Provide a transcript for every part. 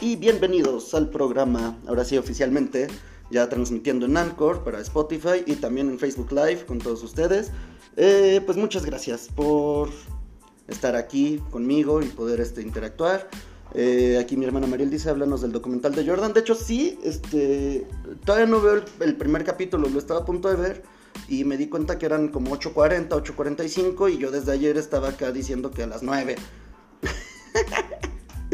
y bienvenidos al programa, ahora sí oficialmente, ya transmitiendo en Anchor para Spotify y también en Facebook Live con todos ustedes. Eh, pues muchas gracias por estar aquí conmigo y poder este, interactuar. Eh, aquí mi hermana Mariel dice, háblanos del documental de Jordan. De hecho, sí, este, todavía no veo el, el, primer capítulo, lo estaba a punto de ver y me di cuenta que eran como 8.40, 8.45 y yo desde ayer estaba acá diciendo que a las 9.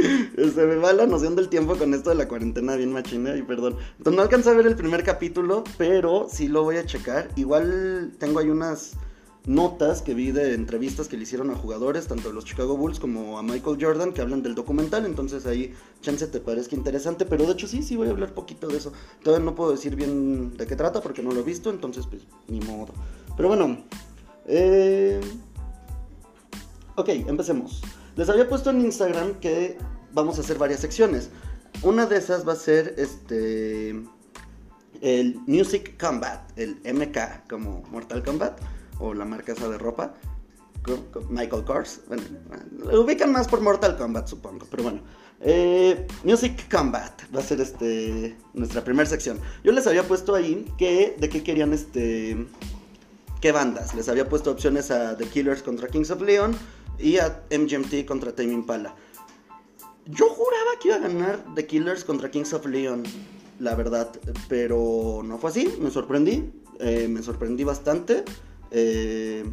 Se me va la noción del tiempo con esto de la cuarentena bien machina y perdón. Entonces no alcancé a ver el primer capítulo, pero sí lo voy a checar. Igual tengo ahí unas notas que vi de entrevistas que le hicieron a jugadores, tanto de los Chicago Bulls como a Michael Jordan, que hablan del documental, entonces ahí chance te parezca interesante, pero de hecho sí, sí voy a hablar poquito de eso. Todavía no puedo decir bien de qué trata porque no lo he visto, entonces pues ni modo. Pero bueno, eh... ok, empecemos. Les había puesto en Instagram que vamos a hacer varias secciones. Una de esas va a ser este el Music Combat, el MK como Mortal Kombat o la marca esa de ropa. Michael Kors. Bueno, lo ubican más por Mortal Kombat, supongo. Pero bueno. Eh, Music Combat va a ser este nuestra primera sección. Yo les había puesto ahí que de qué querían este qué bandas. Les había puesto opciones a The Killers contra Kings of Leon y a MGMT contra Tame Impala. Yo juraba que iba a ganar The Killers contra Kings of Leon, la verdad, pero no fue así. Me sorprendí, eh, me sorprendí bastante. Eh,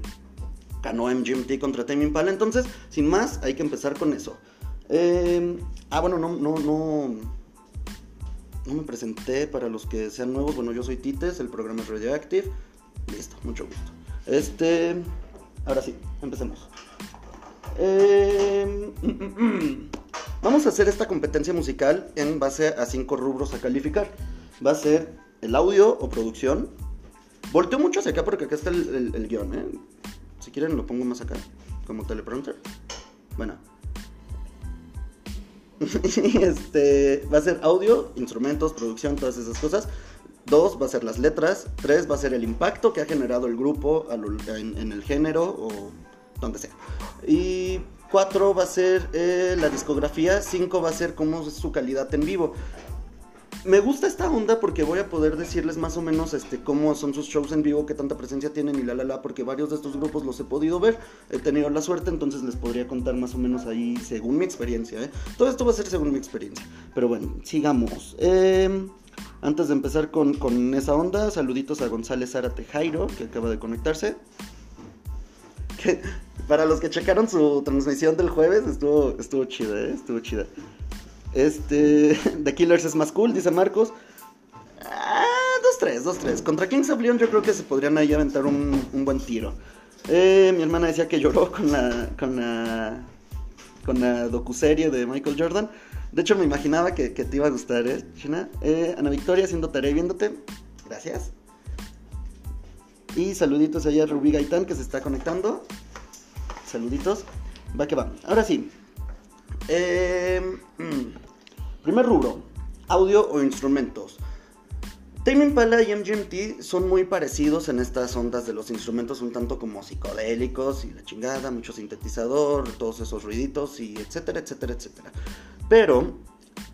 ganó MGMT contra Tame Impala. Entonces, sin más, hay que empezar con eso. Eh, ah, bueno, no, no, no. No me presenté para los que sean nuevos. Bueno, yo soy Tites, el programa es Radioactive. Listo, mucho gusto. Este. Ahora sí, empecemos. Eh, vamos a hacer esta competencia musical en base a cinco rubros a calificar. Va a ser el audio o producción, Volteo mucho hacia acá porque acá está el, guion, ¿eh? Si quieren lo pongo más acá, como teleprompter. Bueno. este, va a ser audio, instrumentos, producción, todas esas cosas. Dos, va a ser las letras. Tres, va a ser el impacto que ha generado el grupo en, en el género o donde sea. Y cuatro va a ser eh, la discografía. Cinco va a ser cómo es su calidad en vivo me gusta esta onda porque voy a poder decirles más o menos este, cómo son sus shows en vivo, qué tanta presencia tienen y la la la, porque varios de estos grupos los he podido ver, he tenido la suerte, entonces les podría contar más o menos ahí según mi experiencia. ¿eh? Todo esto va a ser según mi experiencia. Pero bueno, sigamos. Eh, antes de empezar con, con, esa onda, saluditos a González Zárate Jairo, que acaba de conectarse. para los que checaron su transmisión del jueves, estuvo, estuvo chida, ¿eh? estuvo chida. Este, The Killers es más cool, dice Marcos. Ah, 2-3, 2-3. Contra Kings of Leon yo creo que se podrían ahí aventar un, un buen tiro. Eh, mi hermana decía que lloró con la, con la, con la docuserie de Michael Jordan. De hecho, me imaginaba que, te iba a gustar, ¿eh, China? Eh, Ana Victoria haciendo tarea y viéndote. Gracias. Y saluditos allá a Rubí Gaitán que se está conectando. Saluditos. Va que va. Ahora sí, eh, mm, primer rubro, audio o instrumentos. Tame Impala y MGMT son muy parecidos en estas ondas de los instrumentos un tanto como psicodélicos y la chingada, mucho sintetizador, todos esos ruiditos y etcétera, etcétera, etcétera. Pero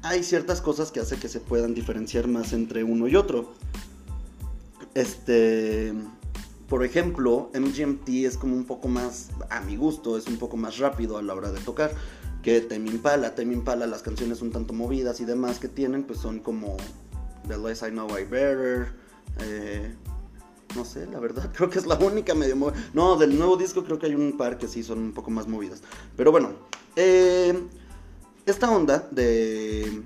hay ciertas cosas que hacen que se puedan diferenciar más entre uno y otro. Este, por ejemplo, MGMT es como un poco más, a mi gusto, es un poco más rápido a la hora de tocar que Tame Impala. Tame Impala, las canciones un tanto movidas y demás que tienen, pues son como The Less I Know I Better. Eh, no sé, la verdad, creo que es la única medio movida. No, del nuevo disco creo que hay un par que sí son un poco más movidas. Pero bueno, eh, esta onda de,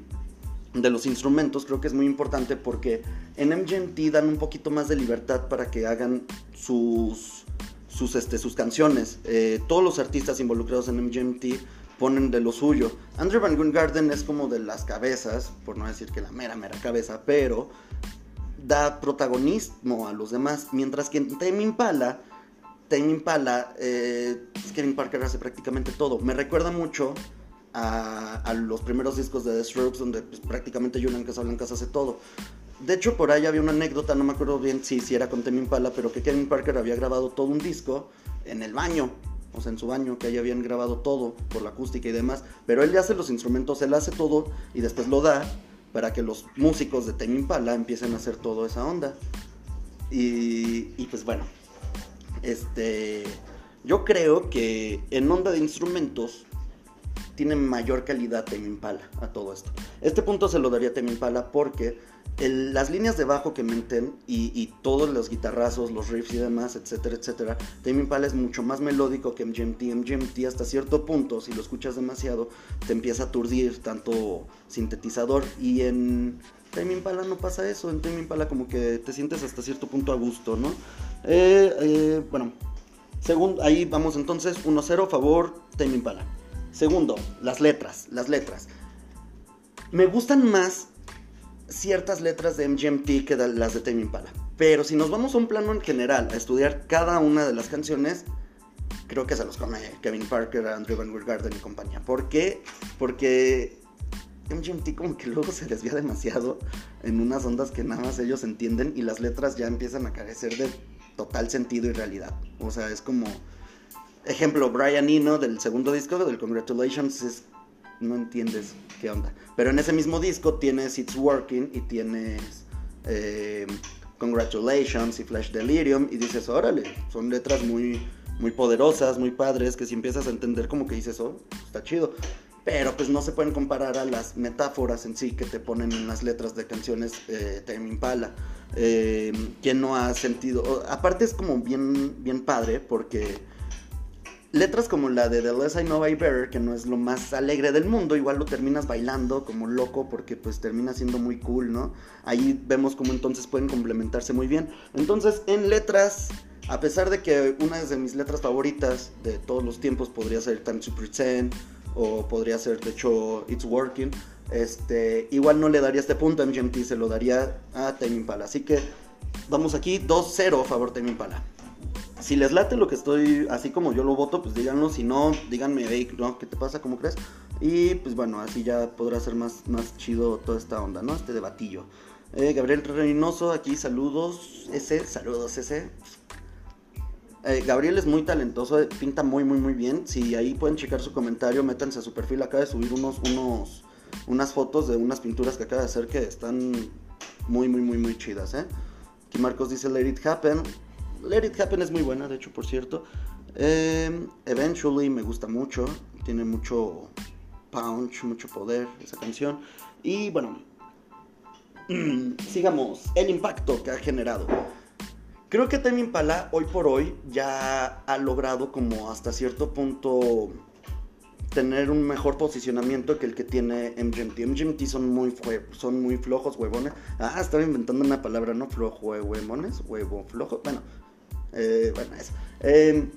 de los instrumentos creo que es muy importante porque en MGMT dan un poquito más de libertad para que hagan sus, sus, este, sus canciones. Eh, todos los artistas involucrados en MGMT ponen de lo suyo. Andrew Van Garden es como de las cabezas, por no decir que la mera, mera cabeza, pero da protagonismo a los demás. Mientras que en Tame Impala, Tame Impala, eh, Kevin Parker hace prácticamente todo. Me recuerda mucho a, los primeros discos de The Strokes, donde pues, prácticamente Julian Casablancas hace todo. De hecho, por ahí había una anécdota, no me acuerdo bien si, si era con Tame Impala, pero que Kevin Parker había grabado todo un disco en el baño o sea, en su baño, que ahí habían grabado todo por la acústica y demás, pero él hace los instrumentos, él hace todo y después lo da para que los músicos de Tame Impala empiecen a hacer toda esa onda. Y, y pues bueno, este, yo creo que en onda de instrumentos tiene mayor calidad Tame Impala a todo esto. Este punto se lo daría a Impala porque las líneas de bajo que meten y, todos los guitarrazos, los riffs y demás, etcétera, etcétera, Tame Impala es mucho más melódico que MGMT. MGMT hasta cierto punto, si lo escuchas demasiado, te empieza a aturdir tanto sintetizador y en Tame Impala no pasa eso. En Tame Impala como que te sientes hasta cierto punto a gusto, ¿no? Eh, eh, bueno, segundo, ahí vamos entonces, 1-0 favor Tame Impala. Segundo, las letras, las letras. Me gustan más ciertas letras de MGMT que las de Tame Impala. Pero si nos vamos a un plano en general, a estudiar cada una de las canciones, creo que se los come Kevin Parker, Andrew Van Garden y compañía. ¿Por qué? Porque MGMT como que luego se desvía demasiado en unas ondas que nada más ellos entienden y las letras ya empiezan a carecer de total sentido y realidad. O sea, es como Ejemplo, Brian Eno del segundo disco, del Congratulations, es, no entiendes qué onda. Pero en ese mismo disco tienes It's Working y tienes eh, Congratulations y Flash Delirium y dices, órale, son letras muy, muy poderosas, muy padres, que si empiezas a entender como que dices, oh, está chido. Pero pues no se pueden comparar a las metáforas en sí que te ponen en las letras de canciones eh, Time Impala. Eh, ¿Quién no ha sentido? aparte es como bien, bien padre porque letras como la de The Less I Know I Better, que no es lo más alegre del mundo, igual lo terminas bailando como loco porque pues termina siendo muy cool, ¿no? Ahí vemos cómo entonces pueden complementarse muy bien. Entonces, en letras, a pesar de que una de mis letras favoritas de todos los tiempos podría ser Time to Pretend o podría ser de hecho It's Working, este, igual no le daría este punto a MGMT, se lo daría a Time Impala. Así que vamos aquí 2-0 a favor Time Impala si les late lo que estoy, así como yo lo voto, pues díganlo. Si no, díganme, hey, ¿no? ¿qué te pasa? ¿Cómo crees? Y pues bueno, así ya podrá ser más, más chido toda esta onda, ¿no? Este debatillo. Eh, Gabriel Reynoso, aquí saludos. Ese, saludos, ese. Eh, Gabriel es muy talentoso, pinta muy, muy, muy bien. Si ahí pueden checar su comentario, métanse a su perfil. Acaba de subir unos, unos, unas fotos de unas pinturas que acaba de hacer que están muy, muy, muy, muy chidas, ¿eh? Aquí Marcos dice Let It Happen. Let It Happen es muy buena, de hecho, por cierto. Em, Eventually me gusta mucho. Tiene mucho punch, mucho poder esa canción. Y bueno, sigamos. El impacto que ha generado. Creo que Temi Impala hoy por hoy ya ha logrado como hasta cierto punto tener un mejor posicionamiento que el que tiene MGMT. MGMT son muy, son muy flojos, huevones. Ah, estaba inventando una palabra, ¿no? Flojo, huevones, huevo, flojo. Bueno, eh, bueno, eso. Em,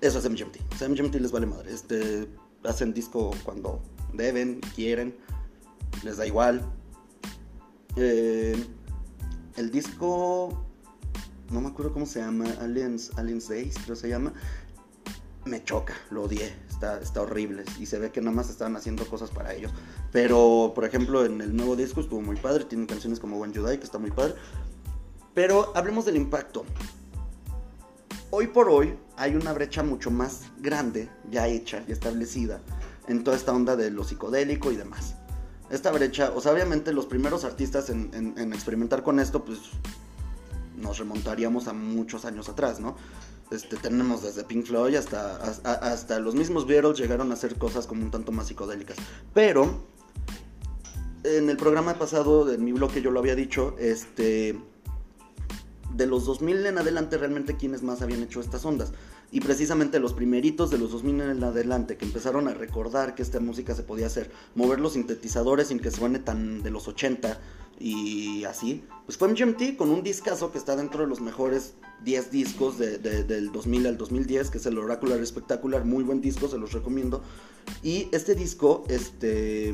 eso es MGMT. MGMT les vale madre. Este, hacen disco cuando deben, quieren, les da igual. Em, el disco, no me acuerdo cómo se llama, Aliens, Aliens Days, creo se llama. Me choca, lo odié, está, está horrible. Y se ve que nada más estaban haciendo cosas para ellos. Pero, por ejemplo, en el nuevo disco estuvo muy padre. Tienen canciones como When You que está muy padre. Pero hablemos del impacto hoy por hoy hay una brecha mucho más grande, ya hecha y establecida, en toda esta onda de lo psicodélico y demás. Esta brecha, o sea, obviamente los primeros artistas en, experimentar con esto, pues nos remontaríamos a muchos años atrás, ¿no? Este, tenemos desde Pink Floyd hasta, hasta, los mismos Beatles llegaron a hacer cosas como un tanto más psicodélicas. Pero, en el programa pasado, en mi bloque yo lo había dicho, este de los 2000 en adelante realmente quienes más habían hecho estas ondas. Y precisamente los primeritos de los 2000 en adelante que empezaron a recordar que esta música se podía hacer, mover los sintetizadores sin que suene tan de los 80 y así, pues fue MGMT con un discazo que está dentro de los mejores 10 discos del 2000 al 2010, que es el Oracular Espectacular, muy buen disco, se los recomiendo. Y este disco, este,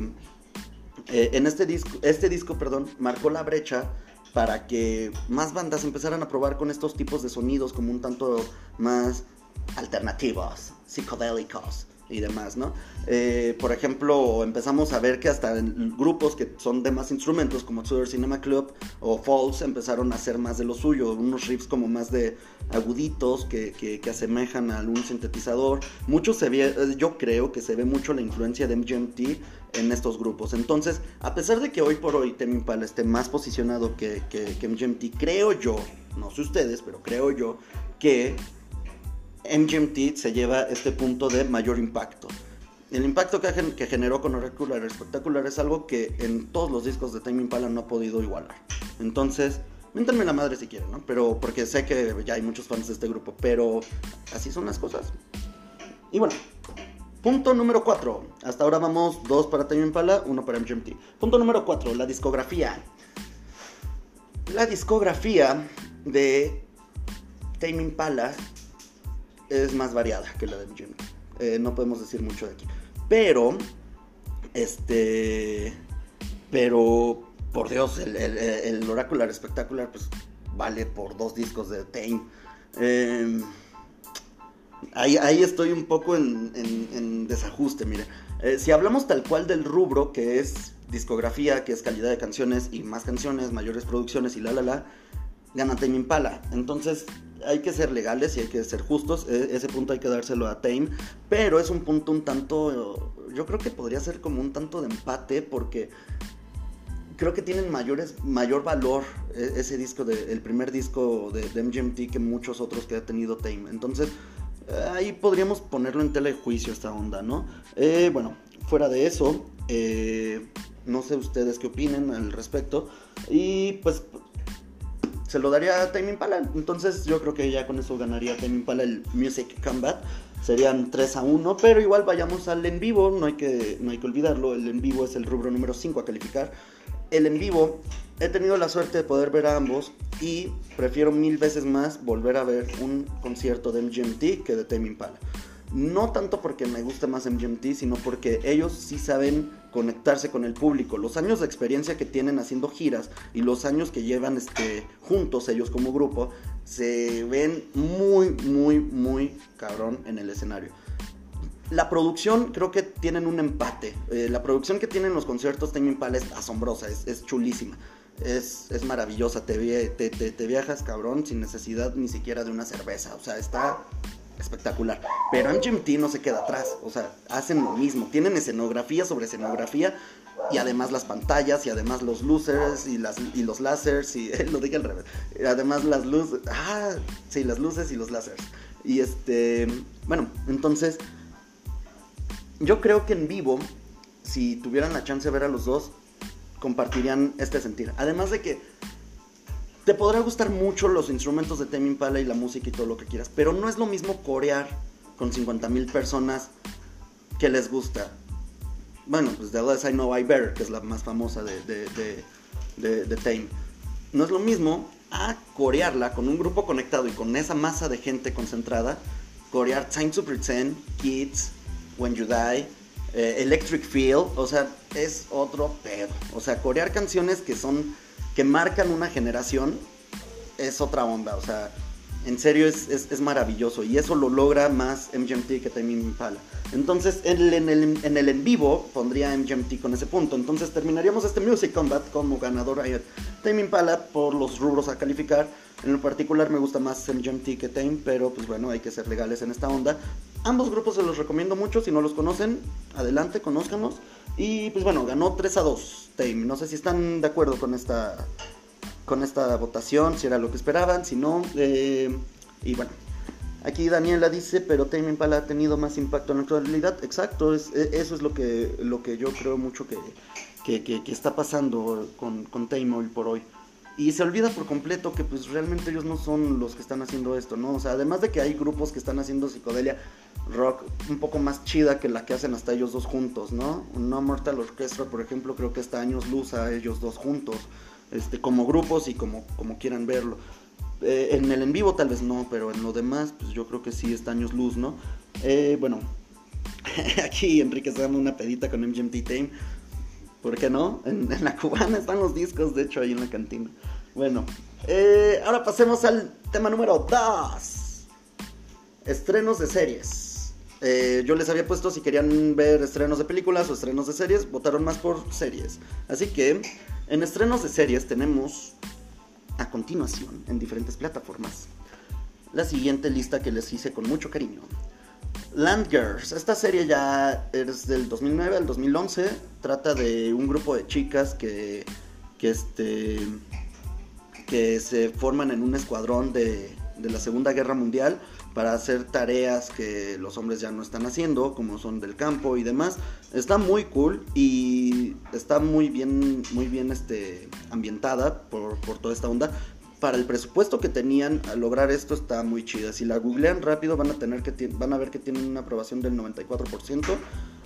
eh, en este disco, este disco, perdón, marcó la brecha para que más bandas empezaran a probar con estos tipos de sonidos como un tanto más alternativos, psicodélicos y demás, ¿no? Eh, por ejemplo, empezamos a ver que hasta en grupos que son de más instrumentos, como Tudor Cinema Club o Falls, empezaron a hacer más de lo suyo, unos riffs como más de aguditos que, que, asemejan a algún sintetizador. Mucho se ve, eh, yo creo que se ve mucho la influencia de MGMT en estos grupos. Entonces, a pesar de que hoy por hoy Impala esté más posicionado que, que, que MGMT, creo yo, no sé ustedes, pero creo yo que MGMT se lleva este punto de mayor impacto. El impacto que, generó con Oracular Espectacular es algo que en todos los discos de Time Impala no ha podido igualar. Entonces, Méntenme la madre si quieren, ¿no? Pero porque sé que ya hay muchos fans de este grupo, pero así son las cosas. Y bueno, punto número 4. Hasta ahora vamos dos para Time Impala, uno para MGMT. Punto número 4, la discografía. La discografía de Time Impala es más variada que la de Jimmy. Eh, no podemos decir mucho de aquí. Pero, este. Pero, por Dios, el, Oracular Espectacular, pues vale por dos discos de Tame. Em, ahí, estoy un poco en, desajuste, mire. Eh, si hablamos tal cual del rubro, que es discografía, que es calidad de canciones y más canciones, mayores producciones y la la la, gana Tame Impala. Entonces, hay que ser legales y hay que ser justos. E, ese punto hay que dárselo a Tame. Pero es un punto un tanto. Yo creo que podría ser como un tanto de empate porque creo que tienen mayores, mayor valor e, ese disco, de, el primer disco de, MGMT que muchos otros que ha tenido Tame. Entonces, ahí podríamos ponerlo en tela de juicio esta onda, ¿no? Eh, bueno, fuera de eso, eh, no sé ustedes qué opinen al respecto. Y pues se lo daría a Tame Impala. Entonces yo creo que ya con eso ganaría Tame Impala el Music Combat. Serían 3 a 1, pero igual vayamos al en vivo, no hay que, no hay que olvidarlo. El en vivo es el rubro número 5 a calificar. El en vivo, he tenido la suerte de poder ver a ambos y prefiero mil veces más volver a ver un concierto de MGMT que de Tame Impala. No tanto porque me guste más MGMT, sino porque ellos sí saben conectarse con el público. Los años de experiencia que tienen haciendo giras y los años que llevan este, juntos ellos como grupo, se ven muy, muy, muy cabrón en el escenario. La producción creo que tienen un empate. Eh, la producción que tienen los conciertos Tame Impala es asombrosa, es, chulísima. Es, maravillosa, te, te, viajas cabrón sin necesidad ni siquiera de una cerveza. O sea, está espectacular. Pero MGMT no se queda atrás, o sea, hacen lo mismo, tienen escenografía sobre escenografía y además las pantallas y además los luces y, y los lásers y lo dije al revés, además las luces, ah, sí, las luces y los láseres. Y este, bueno, entonces yo creo que en vivo, si tuvieran la chance de ver a los dos, compartirían este sentir. Además de que te podrá gustar mucho los instrumentos de Tame Impala y la música y todo lo que quieras, pero no es lo mismo corear con 50.000 personas que les gusta. Bueno, pues de Less I Know I Better, que es la más famosa de, de, de, Tame. No es lo mismo a corearla con un grupo conectado y con esa masa de gente concentrada, corear Time to Pretend, Kids, When You Die, eh, Electric Feel, o sea, es otro pedo. O sea, corear canciones que son que marcan una generación es otra onda, o sea, en serio es, es, maravilloso y eso lo logra más MGMT que Tame Impala. Entonces en el, en, el, en vivo pondría MGMT con ese punto. Entonces terminaríamos este Music Combat como ganador a Tame Impala por los rubros a calificar. En lo particular me gusta más MGMT que Tame, pero pues bueno, hay que ser legales en esta onda. Ambos grupos se los recomiendo mucho, si no los conocen, adelante, conózcanos. Y pues bueno, ganó 3 a 2 Tame. No sé si están de acuerdo con esta, con esta votación, si era lo que esperaban, si no. Eh, y bueno, aquí Daniela dice, pero Tame Impala ha tenido más impacto en la actualidad. Exacto, es, e, eso es lo que, lo que yo creo mucho que, que, que, está pasando con, con Tame hoy por hoy. Y se olvida por completo que pues realmente ellos no son los que están haciendo esto, ¿no? O sea, además de que hay grupos que están haciendo psicodelia rock un poco más chida que la que hacen hasta ellos dos juntos, ¿no? No Mortal Orchestra, por ejemplo, creo que está años luz a ellos dos juntos, este, como grupos y como, como quieran verlo. Eh, en el en vivo tal vez no, pero en lo demás, pues yo creo que sí está años luz, ¿no? Eh, bueno, aquí Enrique se dando una pedita con MGMT Tame. ¿Por qué no? En, la cubana están los discos, de hecho, ahí en la cantina. Bueno, eh, ahora pasemos al tema número 2. Estrenos de series. Eh, yo les había puesto si querían ver estrenos de películas o estrenos de series, votaron más por series. Así que en estrenos de series tenemos a continuación en diferentes plataformas la siguiente lista que les hice con mucho cariño. Land Girls, esta serie ya es del 2009 al 2011, trata de un grupo de chicas que, que, este, que se forman en un escuadrón de, de la Segunda Guerra Mundial para hacer tareas que los hombres ya no están haciendo, como son del campo y demás. Está muy cool y está muy bien, muy bien este, ambientada por, por toda esta onda. Para el presupuesto que tenían a lograr esto está muy chida. Si la googlean rápido van a tener que van a ver que tienen una aprobación del 94%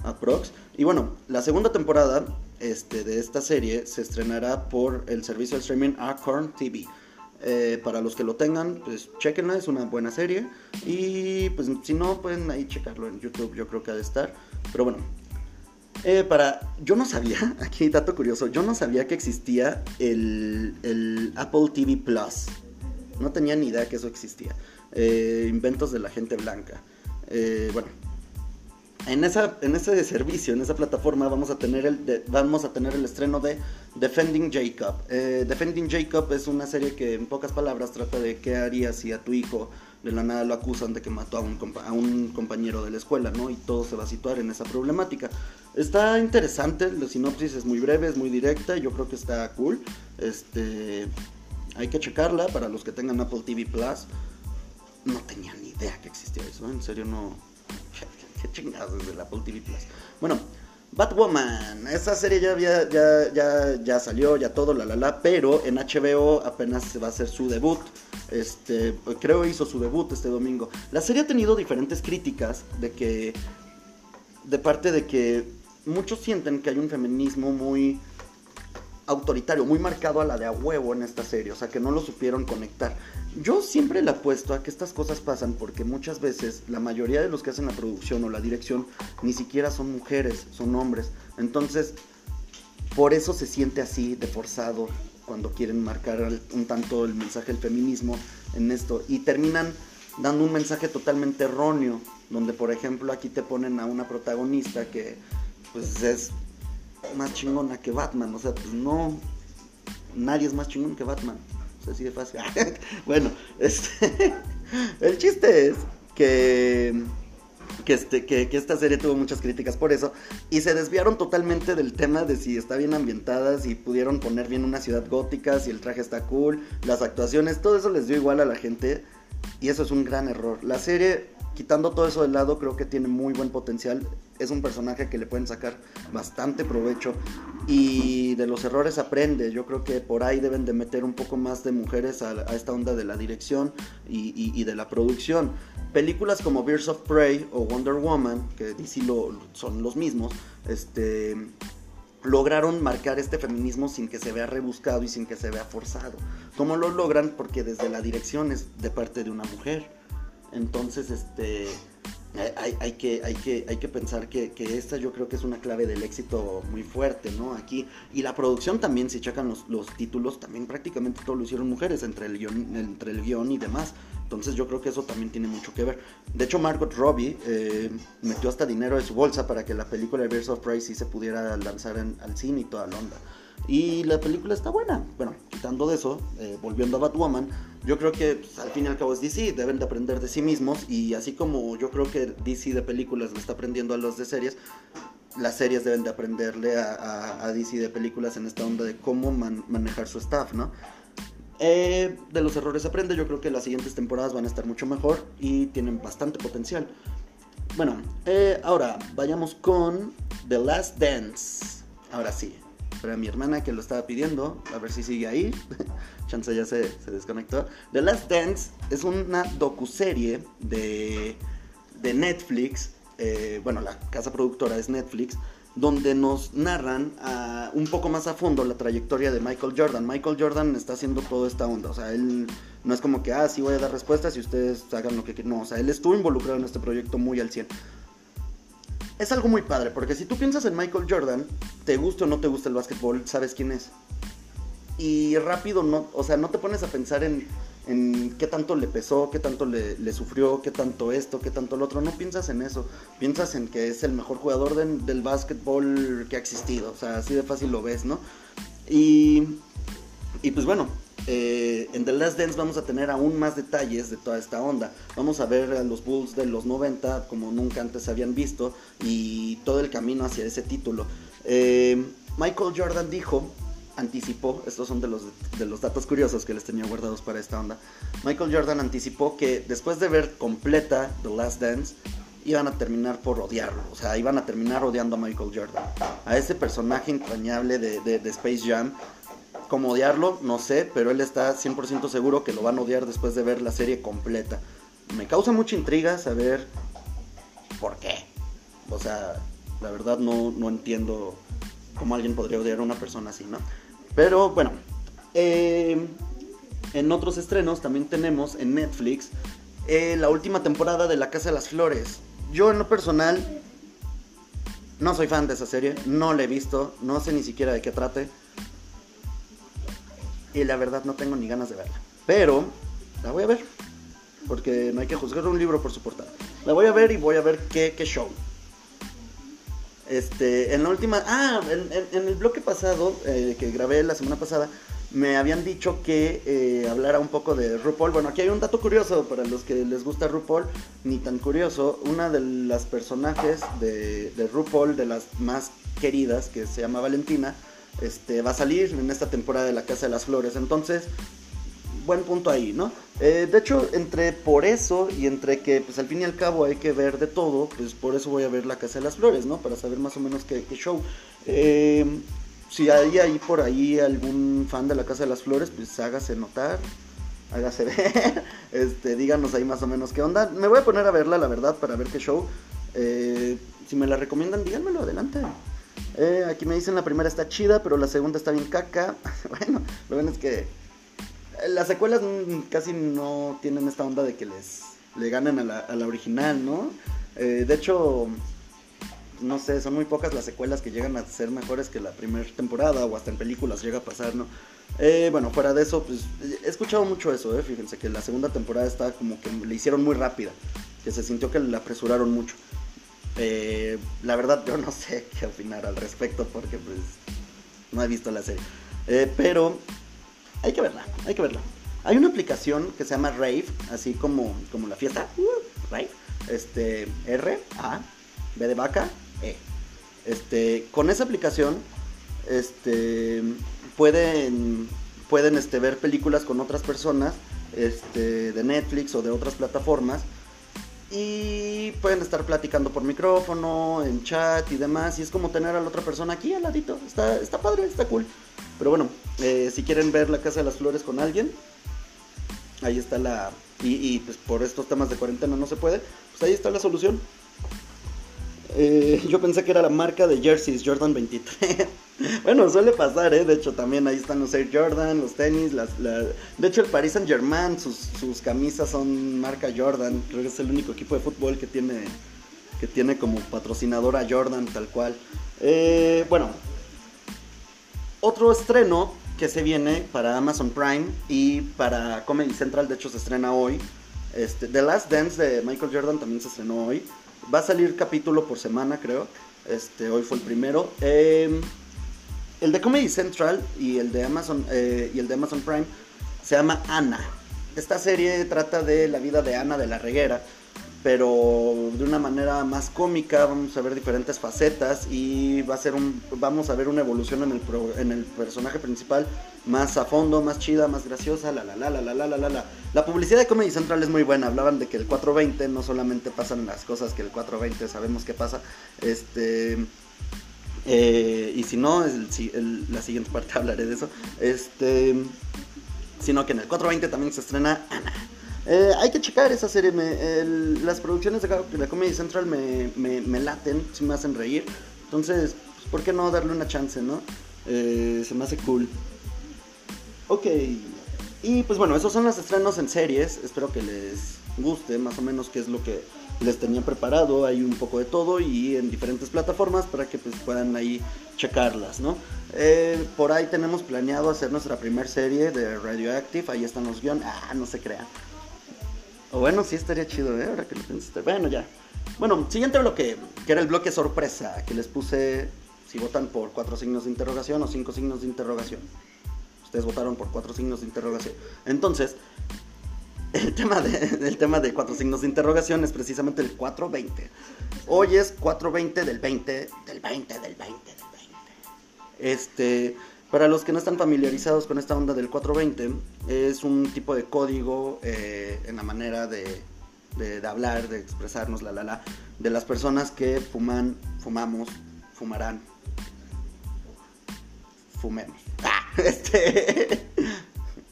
aprox. Y bueno, la segunda temporada este, de esta serie se estrenará por el servicio de streaming Acorn TV. Eh, para los que lo tengan, pues chequenla, es una buena serie. Y pues si no, pueden ahí checarlo en YouTube, yo creo que ha de estar. Pero bueno, eh, para, yo no sabía, aquí dato curioso, yo no sabía que existía el, Apple TV Plus. No tenía ni idea que eso existía. Eh, inventos de la gente blanca. bueno, en, esa, en ese servicio, en esa plataforma, vamos a tener el, vamos a tener el estreno de Defending Jacob. Eh, Defending Jacob es una serie que, en pocas palabras, trata de qué harías si a tu hijo de la nada lo acusan de que mató a un, a un compañero de la escuela, ¿no? Y todo se va a situar en esa problemática. Está interesante, la sinopsis es muy breve, es muy directa, yo creo que está cool. Este, hay que checarla para los que tengan Apple TV Plus. No tenía ni idea que existía eso, en serio no chingados desde la Apple TV. Bueno, Batwoman, esa serie ya, ya, ya, ya, salió, ya todo, la la la, pero en HBO apenas va a hacer su debut. Este, creo hizo su debut este domingo. La serie ha tenido diferentes críticas de que, de parte de que muchos sienten que hay un feminismo muy autoritario, muy marcado a la de a huevo en esta serie, o sea que no lo supieron conectar. Yo siempre le apuesto a que estas cosas pasan porque muchas veces la mayoría de los que hacen la producción o la dirección ni siquiera son mujeres, son hombres. Entonces, por eso se siente así de forzado cuando quieren marcar un tanto el mensaje del feminismo en esto y terminan dando un mensaje totalmente erróneo, donde por ejemplo aquí te ponen a una protagonista que pues es más chingona que Batman. O sea, pues no. Nadie es más chingón que Batman. O sea, así de fácil. bueno, este. el chiste es que. Que, este, que, que, esta serie tuvo muchas críticas por eso y se desviaron totalmente del tema de si está bien ambientada, si pudieron poner bien una ciudad gótica, si el traje está cool, las actuaciones, todo eso les dio igual a la gente y eso es un gran error. La serie quitando todo eso de lado, creo que tiene muy buen potencial. Es un personaje que le pueden sacar bastante provecho y de los errores aprende. Yo creo que por ahí deben de meter un poco más de mujeres a, esta onda de la dirección y, de la producción. Películas como Birds of Prey o Wonder Woman, que DC lo, son los mismos, este, lograron marcar este feminismo sin que se vea rebuscado y sin que se vea forzado. ¿Cómo lo logran? Porque desde la dirección es de parte de una mujer entonces, este, hay, que, hay, que, hay que pensar que, esta yo creo que es una clave del éxito muy fuerte, ¿no? Aquí. Y la producción también, si checan los, los títulos, también prácticamente todo lo hicieron mujeres, entre el, guion, entre el guion y demás. Entonces yo creo que eso también tiene mucho que ver. De hecho, Margot Robbie eh, metió hasta dinero de su bolsa para que la película Birds of Prey sí se pudiera lanzar al cine y toda la onda. Y la película está buena. Bueno, quitando de eso, eh, volviendo a Batwoman, yo creo que pues, al fin y al cabo es DC, deben de aprender de sí mismos. Y así como yo creo que DC de películas le está aprendiendo a los de series, las series deben de aprenderle a, DC de películas en esta onda de cómo manejar su staff, ¿no? Eh, de los errores aprende, yo creo que las siguientes temporadas van a estar mucho mejor y tienen bastante potencial. Bueno, eh, ahora vayamos con The Last Dance. Ahora sí, para mi hermana que lo estaba pidiendo, a ver si sigue ahí. Chance ya se, desconectó. The Last Dance es una docuserie de, de Netflix. Eh, bueno, la casa productora es Netflix. Donde nos narran un poco más a fondo la trayectoria de Michael Jordan. Michael Jordan está haciendo toda esta onda. O sea, él no es como que, ah, sí voy a dar respuestas y ustedes hagan lo que quieran. No, o sea, él estuvo involucrado en este proyecto muy al 100 es algo muy padre, porque si tú piensas en Michael Jordan, te gusta o no te gusta el básquetbol, sabes quién es. Y rápido, no, o sea, no te pones a pensar en en qué tanto le pesó, qué tanto le, sufrió, qué tanto esto, qué tanto lo otro. No piensas en eso. Piensas en que es el mejor jugador de- del básquetbol que ha existido. O sea, así de fácil lo ves, ¿no? Y, y pues bueno, eh, en The Last Dance vamos a tener aún más detalles de toda esta onda. Vamos a ver a los Bulls de los 90 como nunca antes se habían visto y todo el camino hacia ese título. Eh, Michael Jordan dijo, anticipó, estos son de los, de los datos curiosos que les tenía guardados para esta onda. Michael Jordan anticipó que después de ver completa The Last Dance, iban a terminar por odiarlo. O sea, iban a terminar odiando a Michael Jordan. A ese personaje entrañable de, de- de Space Jam. Como odiarlo, no sé, pero él está 100% seguro que lo van a odiar después de ver la serie completa. Me causa mucha intriga saber por qué. O sea, la verdad no, no entiendo cómo alguien podría odiar a una persona así, ¿no? Pero bueno, eh, en otros estrenos también tenemos en Netflix eh, la última temporada de La Casa de las Flores. Yo en lo personal no soy fan de esa serie, no la he visto, no sé ni siquiera de qué trate. Y la verdad no tengo ni ganas de verla. Pero la voy a ver. Porque no hay que juzgar un libro por su portada. La voy a ver y voy a ver qué, show. Este, en la última. Ah, en el bloque pasado, eh, que grabé la semana pasada, me habían dicho que eh, hablara un poco de RuPaul. Bueno, aquí hay un dato curioso para los que les gusta RuPaul, ni tan curioso. Una de las personajes de, de RuPaul, de las más queridas, que se llama Valentina, este, va a salir en esta temporada de La Casa de las Flores. Entonces, buen punto ahí, ¿no? Eh, de hecho, entre por eso y entre que, pues al fin y al cabo hay que ver de todo, pues por eso voy a ver La Casa de las Flores, ¿no? Para saber más o menos qué, qué show. Eh, si hay ahí por ahí algún fan de La Casa de las Flores, pues hágase notar, hágase ver, este, díganos ahí más o menos qué onda. Me voy a poner a verla, la verdad, para ver qué show. Eh, si me la recomiendan, díganmelo, adelante. Eh, aquí me dicen la primera está chida, pero la segunda está bien caca. bueno, lo bueno es que las secuelas casi no tienen esta onda de que les le la, a la original, ¿no? Eh, de hecho, no sé, son muy pocas las secuelas que llegan a ser mejores que la primera temporada o hasta en películas llega a pasar, ¿no? Eh, bueno, fuera de eso, pues he escuchado mucho eso, ¿eh? Fíjense que la segunda temporada está como que le hicieron muy rápida, que se sintió que la apresuraron mucho. Eh, la verdad yo no sé qué opinar al respecto porque pues no he visto la serie. Eh, pero hay que verla, hay que verla. Hay una aplicación que se llama Rave, así como, como la fiesta. uh, Rave. Este, R, A, B de vaca, E. Este, con esa aplicación, este, pueden, pueden este, ver películas con otras personas, este, de Netflix o de otras plataformas. Y pueden estar platicando por micrófono, en chat y demás. Y es como tener a la otra persona aquí al ladito. Está, está padre, está cool. Pero bueno, eh, si quieren ver la Casa de las Flores con alguien, ahí está la... Y, y, pues por estos temas de cuarentena no se puede, pues ahí está la solución. Eh, yo pensé que era la marca de jerseys Jordan 23. bueno, suele pasar, ¿eh? De hecho, también ahí están los Air Jordan, los tenis. Las, la- De hecho, el Paris Saint Germain, sus, sus camisas son marca Jordan. Creo que es el único equipo de fútbol que tiene, que tiene como patrocinador a Jordan, tal cual. Eh, bueno, otro estreno que se viene para Amazon Prime y para Comedy Central, de hecho se estrena hoy. Este, The Last Dance de Michael Jordan también se estrenó hoy. Va a salir capítulo por semana, creo. Este, hoy fue el primero. Eh, el de Comedy Central y el de Amazon eh, y el de Amazon Prime se llama Ana. Esta serie trata de la vida de Ana de la Reguera, pero de una manera más cómica. Vamos a ver diferentes facetas y va a ser un, vamos a ver una evolución en el, pro- en el personaje principal más a fondo, más chida, más graciosa. La la la la la la la la la. Publicidad de Comedy Central es muy buena. Hablaban de que el 420 no solamente pasan las cosas que el 420 sabemos que pasa. Este eh, y si no, la siguiente parte hablaré de eso. Este, sino que en el 420 también se estrena Ana. Eh, hay que checar esa serie. las producciones de, de Comedy Central me, me, me laten, sí me hacen reír. Entonces, pues, ¿por qué no darle una chance, no? Eh, se me hace cool. Ok. Y pues bueno, esos son los estrenos en series. Espero que les guste más o menos qué es lo que les tenía preparado ahí un poco de todo y en diferentes plataformas para que pues puedan ahí checarlas, ¿no? Eh, por ahí tenemos planeado hacer nuestra primera serie de Radioactive, ahí están los guiones, ah, no se crean. O bueno, sí estaría chido, ¿eh? Ahora que lo pensaste. Bueno, ya. Bueno, siguiente bloque, que era el bloque sorpresa, que les puse si votan por cuatro signos de interrogación o cinco signos de interrogación. Ustedes votaron por cuatro signos de interrogación. Entonces, el tema de, tema de cuatro signos de interrogación es precisamente el 420. Hoy es 420 del 20, del 20, del 20, del 20. Este, para los que no están familiarizados con esta onda del 420, es un tipo de código eh, en la manera de, hablar, de expresarnos, la la la, de las personas que fuman, fumamos, fumarán, fumemos. Ah, este,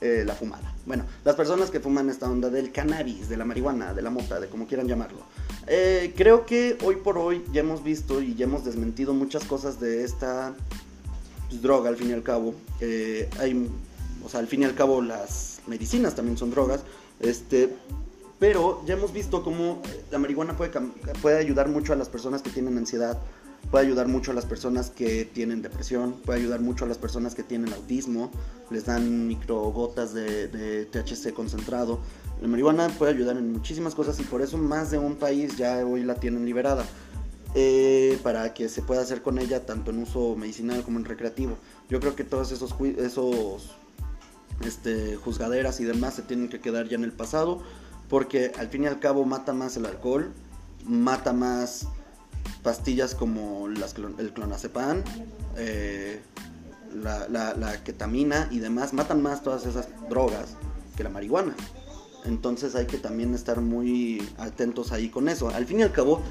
eh, la fumada. Bueno, las personas que fuman esta onda del cannabis, de la marihuana, de la mota, de como quieran llamarlo. Eh, creo que hoy por hoy ya hemos visto y ya hemos desmentido muchas cosas de esta pues, droga, al fin y al cabo. Eh, hay, o sea, al fin y al cabo las medicinas también son drogas. Este, pero ya hemos visto cómo la marihuana puede, puede ayudar mucho a las personas que tienen ansiedad, puede ayudar mucho a las personas que tienen depresión, puede ayudar mucho a las personas que tienen autismo, les dan microgotas de, de THC concentrado. La marihuana puede ayudar en muchísimas cosas y por eso más de un país ya hoy la tienen liberada. Eh, para que se pueda hacer con ella tanto en uso medicinal como en recreativo. Yo creo que todos esos, esos este, juzgaderas y demás se tienen que quedar ya en el pasado porque al fin y al cabo mata más el alcohol, mata más pastillas como las, el clonazepam, eh, la, la, ketamina y demás, matan más todas esas drogas que la marihuana. Entonces hay que también estar muy atentos ahí con eso. Al fin y al cabo,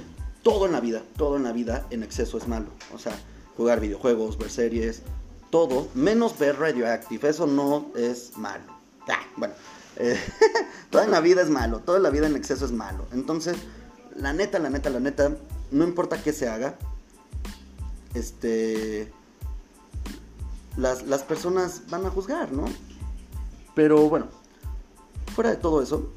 todo en la vida, todo en la vida en exceso es malo. O sea, jugar videojuegos, ver series, todo, menos ver Radioactive, eso no es malo. Ah, bueno, eh, toda la vida es malo, toda la vida en exceso es malo. Entonces, la neta, la neta, la neta, no importa qué se haga, este, las, las personas van a juzgar, ¿no? Pero bueno, fuera de todo eso,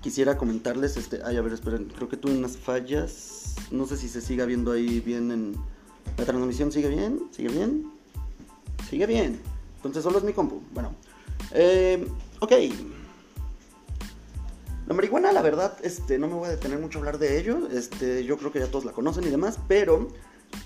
quisiera comentarles, este, ay, a ver, esperen, creo que tuve unas fallas, no sé si se siga viendo ahí bien en, la transmisión sigue bien, sigue bien, sigue bien, entonces solo es mi compu, bueno, eh, ok, la marihuana, la verdad, este, no me voy a detener mucho a hablar de ello. Este, yo creo que ya todos la conocen y demás, pero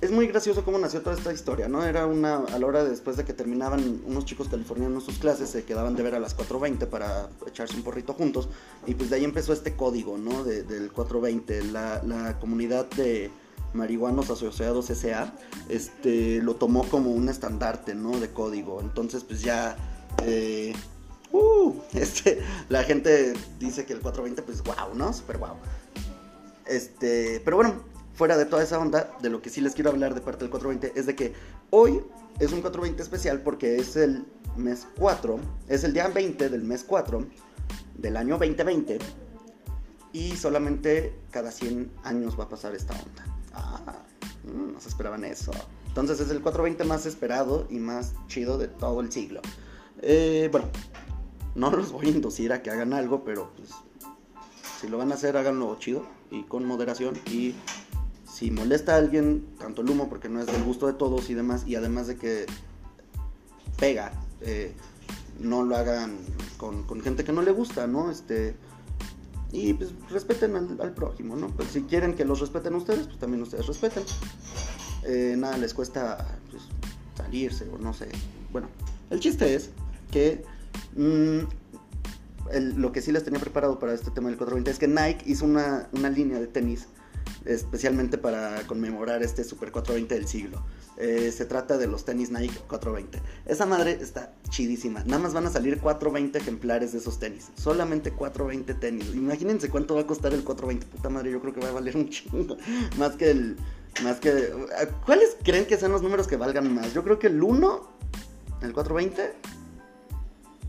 es muy gracioso cómo nació toda esta historia, ¿no? Era una, a la hora después de que terminaban unos chicos californianos sus clases, se quedaban de ver a las 4.20 para echarse un porrito juntos, y pues de ahí empezó este código, ¿no? del 4.20, la, la comunidad de marihuanos asociados SA, este, lo tomó como un estandarte, ¿no? De código, entonces pues ya... Eh, uh, este, la gente dice que el 420, pues wow, ¿no? Super wow. Este, pero bueno, fuera de toda esa onda, de lo que sí les quiero hablar de parte del 420 es de que hoy es un 420 especial porque es el mes 4, es el día 20 del mes 4 del año 2020 y solamente cada 100 años va a pasar esta onda. Ah, mm, no se esperaban eso. Entonces es el 420 más esperado y más chido de todo el siglo. Eh, bueno, no los voy a inducir a que hagan algo, pero pues si lo van a hacer, háganlo chido y con moderación. Y si molesta a alguien, tanto el humo, porque no es del gusto de todos y demás, y además de que pega, eh, no lo hagan con, gente que no le gusta, ¿no? Este, y pues respeten al, prójimo, ¿no? Pues si quieren que los respeten ustedes, pues también ustedes respeten. Eh, nada les cuesta pues, salirse o no sé. Bueno, el chiste es que Mm, lo que sí les tenía preparado para este tema del 420 es que Nike hizo una, línea de tenis especialmente para conmemorar este Super 420 del siglo. Eh, se trata de los tenis Nike 420. Esa madre está chidísima. Nada más van a salir 420 ejemplares de esos tenis. Solamente 420 tenis. Imagínense cuánto va a costar el 420. Puta madre, yo creo que va a valer un chingo. Más que el... Más que... ¿Cuáles creen que sean los números que valgan más? Yo creo que el 1, el 420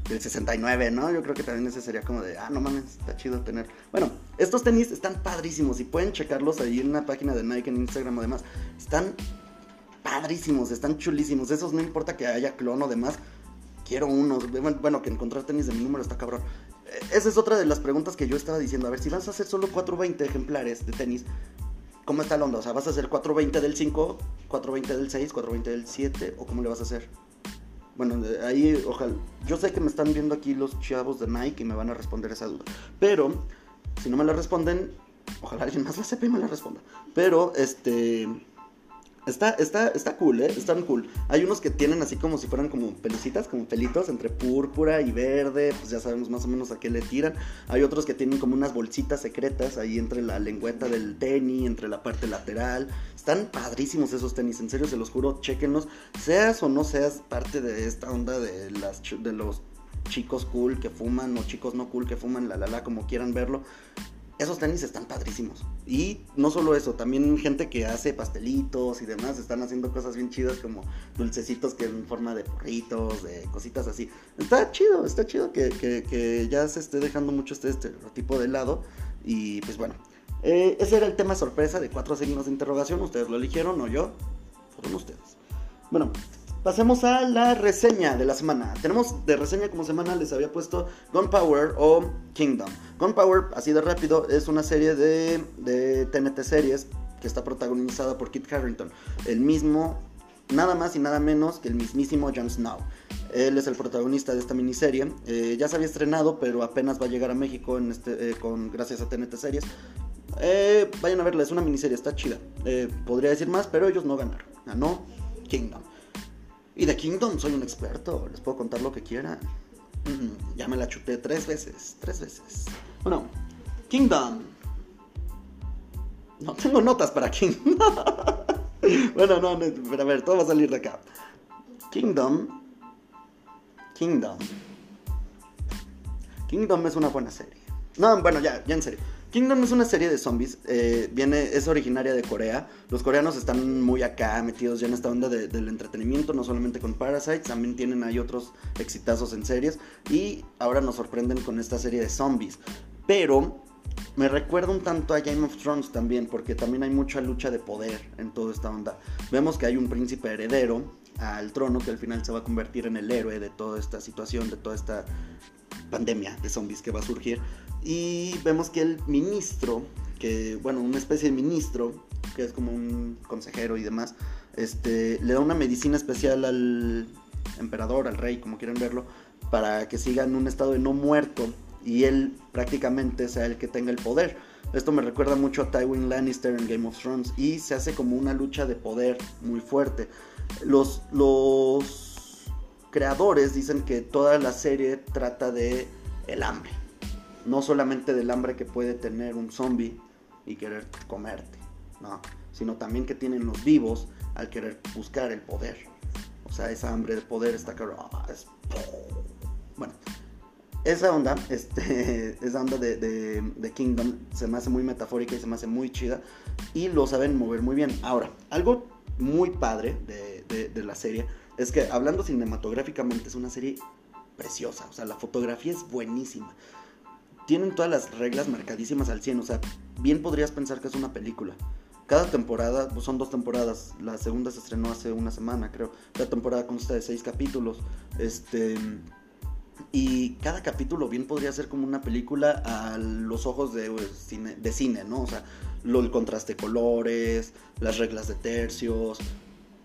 el 69, ¿no? Yo creo que también ese sería como de, ah, no mames, está chido tener. Bueno, estos tenis están padrísimos y pueden checarlos ahí en una página de Nike en Instagram o demás. Están padrísimos, están chulísimos. Esos no importa que haya clon o demás. Quiero unos. Bueno, que encontrar tenis de mi número está cabrón. esa es otra de las preguntas que yo estaba diciendo. A ver, si vas a hacer solo 420 ejemplares de tenis, ¿cómo está la onda? O sea, ¿vas a hacer 420 del 5, 420 del 6, 420 del 7? ¿O cómo le vas a hacer? Bueno, ahí, ojalá. Yo sé que me están viendo aquí los chavos de Nike y me van a responder esa duda. Pero, si no me la responden, ojalá alguien más la sepa y me la responda. Pero, este Está, está, está cool, ¿eh? Están cool. Hay unos que tienen así como si fueran como pelucitas, como pelitos entre púrpura y verde, pues ya sabemos más o menos a qué le tiran. Hay otros que tienen como unas bolsitas secretas ahí entre la lengüeta del tenis, entre la parte lateral. Están padrísimos esos tenis, en serio se los juro, chequenlos. Seas o no seas parte de esta onda de, las, de los chicos cool que fuman o chicos no cool que fuman, la la la, como quieran verlo esos tenis están padrísimos. Y no solo eso, también gente que hace pastelitos y demás, están haciendo cosas bien chidas como dulcecitos que en forma de porritos, de cositas así. Está chido, está chido que, ya se esté dejando mucho este estereotipo de lado. Y pues bueno, eh, ese era el tema sorpresa de cuatro signos de interrogación. Ustedes lo eligieron, o yo. Fueron ustedes. Bueno, Pasemos a la reseña de la semana. Tenemos de reseña como semana, les había puesto Gunpowder o Kingdom. Gunpowder, así de rápido, es una serie de, de TNT series que está protagonizada por Kit Harington. El mismo, nada más y nada menos que el mismísimo Jon Snow. Él es el protagonista de esta miniserie. Eh, ya se había estrenado, pero apenas va a llegar a México en este, eh, con, gracias a TNT Series. Eh, vayan a verla, es una miniserie, está chida. podría decir más, pero ellos no ganaron. Ganó Kingdom. Y de Kingdom soy un experto, les puedo contar lo que quieran. ya me la chuté tres veces, tres veces. Bueno, Kingdom. No tengo notas para Kingdom. bueno, no, pero a ver, todo va a salir de acá. Kingdom. Kingdom. Kingdom es una buena serie. No, bueno, ya, ya en serio. Kingdom es una serie de zombies, eh, viene, es originaria de Corea. Los coreanos están muy acá metidos ya en esta onda del entretenimiento, no solamente con Parasites, también tienen ahí otros exitazos en series. Y ahora nos sorprenden con esta serie de zombies. Pero me recuerda un tanto a Game of Thrones también, porque también hay mucha lucha de poder en toda esta onda. Vemos que hay un príncipe heredero al trono que al final se va a convertir en el héroe de toda esta situación, de toda esta pandemia de zombies que va a surgir. Y vemos que el ministro, que bueno, una especie de ministro, que es como un consejero y demás, este, le da una medicina especial al emperador, al rey, como quieran verlo, para que siga en un estado de no muerto y él prácticamente sea el que tenga el poder. Esto me recuerda mucho a Tywin Lannister en Game of Thrones y se hace como una lucha de poder muy fuerte. Los, los creadores dicen que toda la serie trata de el hambre no solamente del hambre que puede tener un zombie y querer comerte, no, sino también que tienen los vivos al querer buscar el poder. O sea, esa hambre de poder está claro. Ah, bueno, esa onda, este, esa onda de, de, Kingdom se me hace muy metafórica y se me hace muy chida y lo saben mover muy bien. Ahora, algo muy padre de, de la serie es que hablando cinematográficamente es una serie preciosa, o sea, la fotografía es buenísima tienen todas las reglas marcadísimas al 100. O sea, bien podrías pensar que es una película. Cada temporada, pues son dos temporadas. La segunda se estrenó hace una semana, creo. Cada temporada consta de seis capítulos. Este. Y cada capítulo bien podría ser como una película a los ojos de, pues, cine, de cine, ¿no? O sea, el contraste de colores, las reglas de tercios,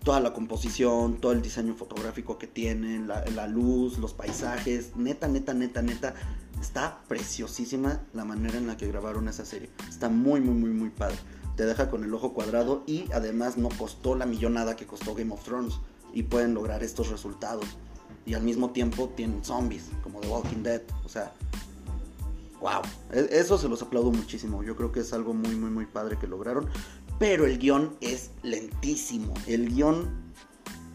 toda la composición, todo el diseño fotográfico que tienen, la, la, luz, los paisajes, neta, neta, neta, neta, está preciosísima la manera en la que grabaron esa serie. Está muy, muy, muy, muy padre. Te deja con el ojo cuadrado y además no costó la millonada que costó Game of Thrones y pueden lograr estos resultados. Y al mismo tiempo tienen zombies, como The Walking Dead. O sea, wow. E, eso se los aplaudo muchísimo. Yo creo que es algo muy, muy, muy padre que lograron. Pero el guion es lentísimo. El guion,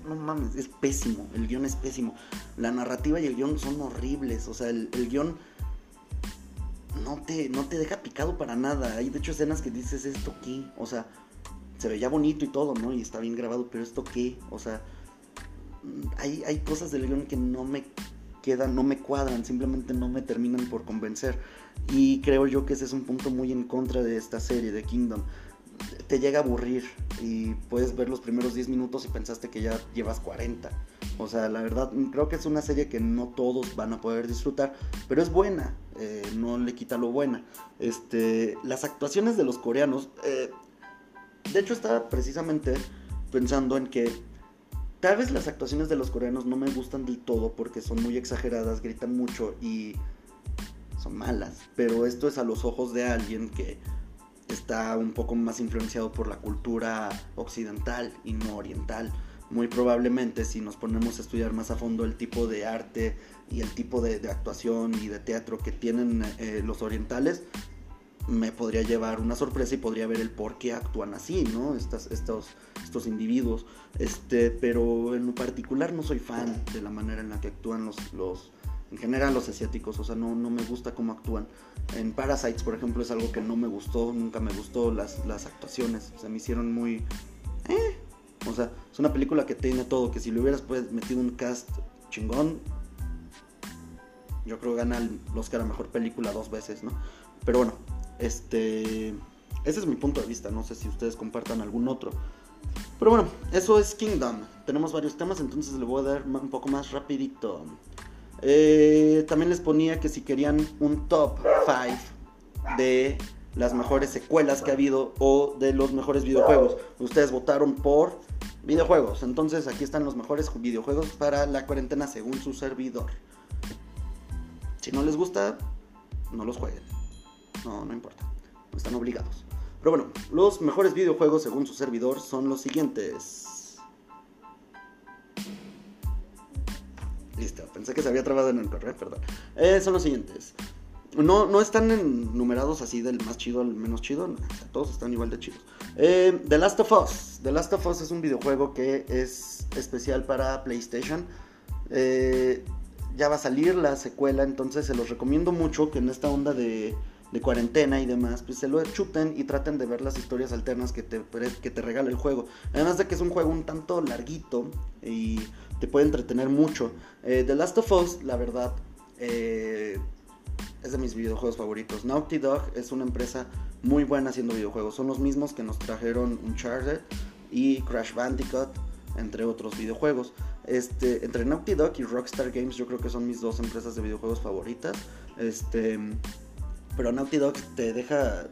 no mames, es pésimo. El guion es pésimo. La narrativa y el guion son horribles. O sea, el, guion no te, no te deja picado para nada. Hay de hecho escenas que dices, ¿esto qué? O sea, se veía bonito y todo, ¿no? Y está bien grabado, pero ¿esto qué? O sea, hay, hay cosas del guion que no me quedan, no me cuadran, simplemente no me terminan por convencer. Y creo yo que ese es un punto muy en contra de esta serie, de Kingdom te llega a aburrir y puedes ver los primeros 10 minutos y pensaste que ya llevas 40. O sea, la verdad, creo que es una serie que no todos van a poder disfrutar, pero es buena, eh, no le quita lo buena. Este, las actuaciones de los coreanos, eh, de hecho estaba precisamente pensando en que tal vez las actuaciones de los coreanos no me gustan del todo porque son muy exageradas, gritan mucho y son malas, pero esto es a los ojos de alguien que está un poco más influenciado por la cultura occidental y no oriental muy probablemente si nos ponemos a estudiar más a fondo el tipo de arte y el tipo de, actuación y de teatro que tienen eh, los orientales, me podría llevar una sorpresa y podría ver el por qué actúan así, ¿no? estos, estos individuos. Este, pero en lo particular no soy fan de la manera en la que actúan los, los en general los asiáticos, o sea, no, no me gusta cómo actúan. En Parasites, por ejemplo, es algo que no me gustó, nunca me gustó las, las actuaciones, o sea, me hicieron muy... Eh, o sea, es una película que tiene todo, que si le hubieras pues, metido un cast chingón, yo creo que gana el Oscar a Mejor Película dos veces, ¿no? Pero bueno, este... Ese es mi punto de vista, no sé si ustedes compartan algún otro. Pero bueno, eso es Kingdom. Tenemos varios temas, entonces le voy a dar un poco más rapidito. Eh, también les ponía que si querían un top 5 de las mejores secuelas que ha habido o de los mejores videojuegos. Ustedes votaron por videojuegos. Entonces aquí están los mejores videojuegos para la cuarentena según su servidor. Si no les gusta, no los jueguen. No, no importa. No están obligados. Pero bueno, los mejores videojuegos según su servidor son los siguientes. Listo, pensé que se había trabado en el correo, perdón. Eh, son los siguientes. No, no están numerados así del más chido al menos chido. todos están igual de chidos. Eh, The Last of Us. The Last of Us es un videojuego que es especial para PlayStation. Eh, ya va a salir la secuela, entonces se los recomiendo mucho que en esta onda de, cuarentena y demás, pues se lo chuten y traten de ver las historias alternas que te, que te regala el juego. Además de que es un juego un tanto larguito y te puede entretener mucho. Eh, The Last of Us, la verdad, es de mis videojuegos favoritos. Naughty Dog es una empresa muy buena haciendo videojuegos. Son los mismos que nos trajeron Uncharted y Crash Bandicoot, entre otros videojuegos. Este, entre Naughty Dog y Rockstar Games yo creo que son mis dos empresas de videojuegos favoritas. Este, pero Naughty Dog te deja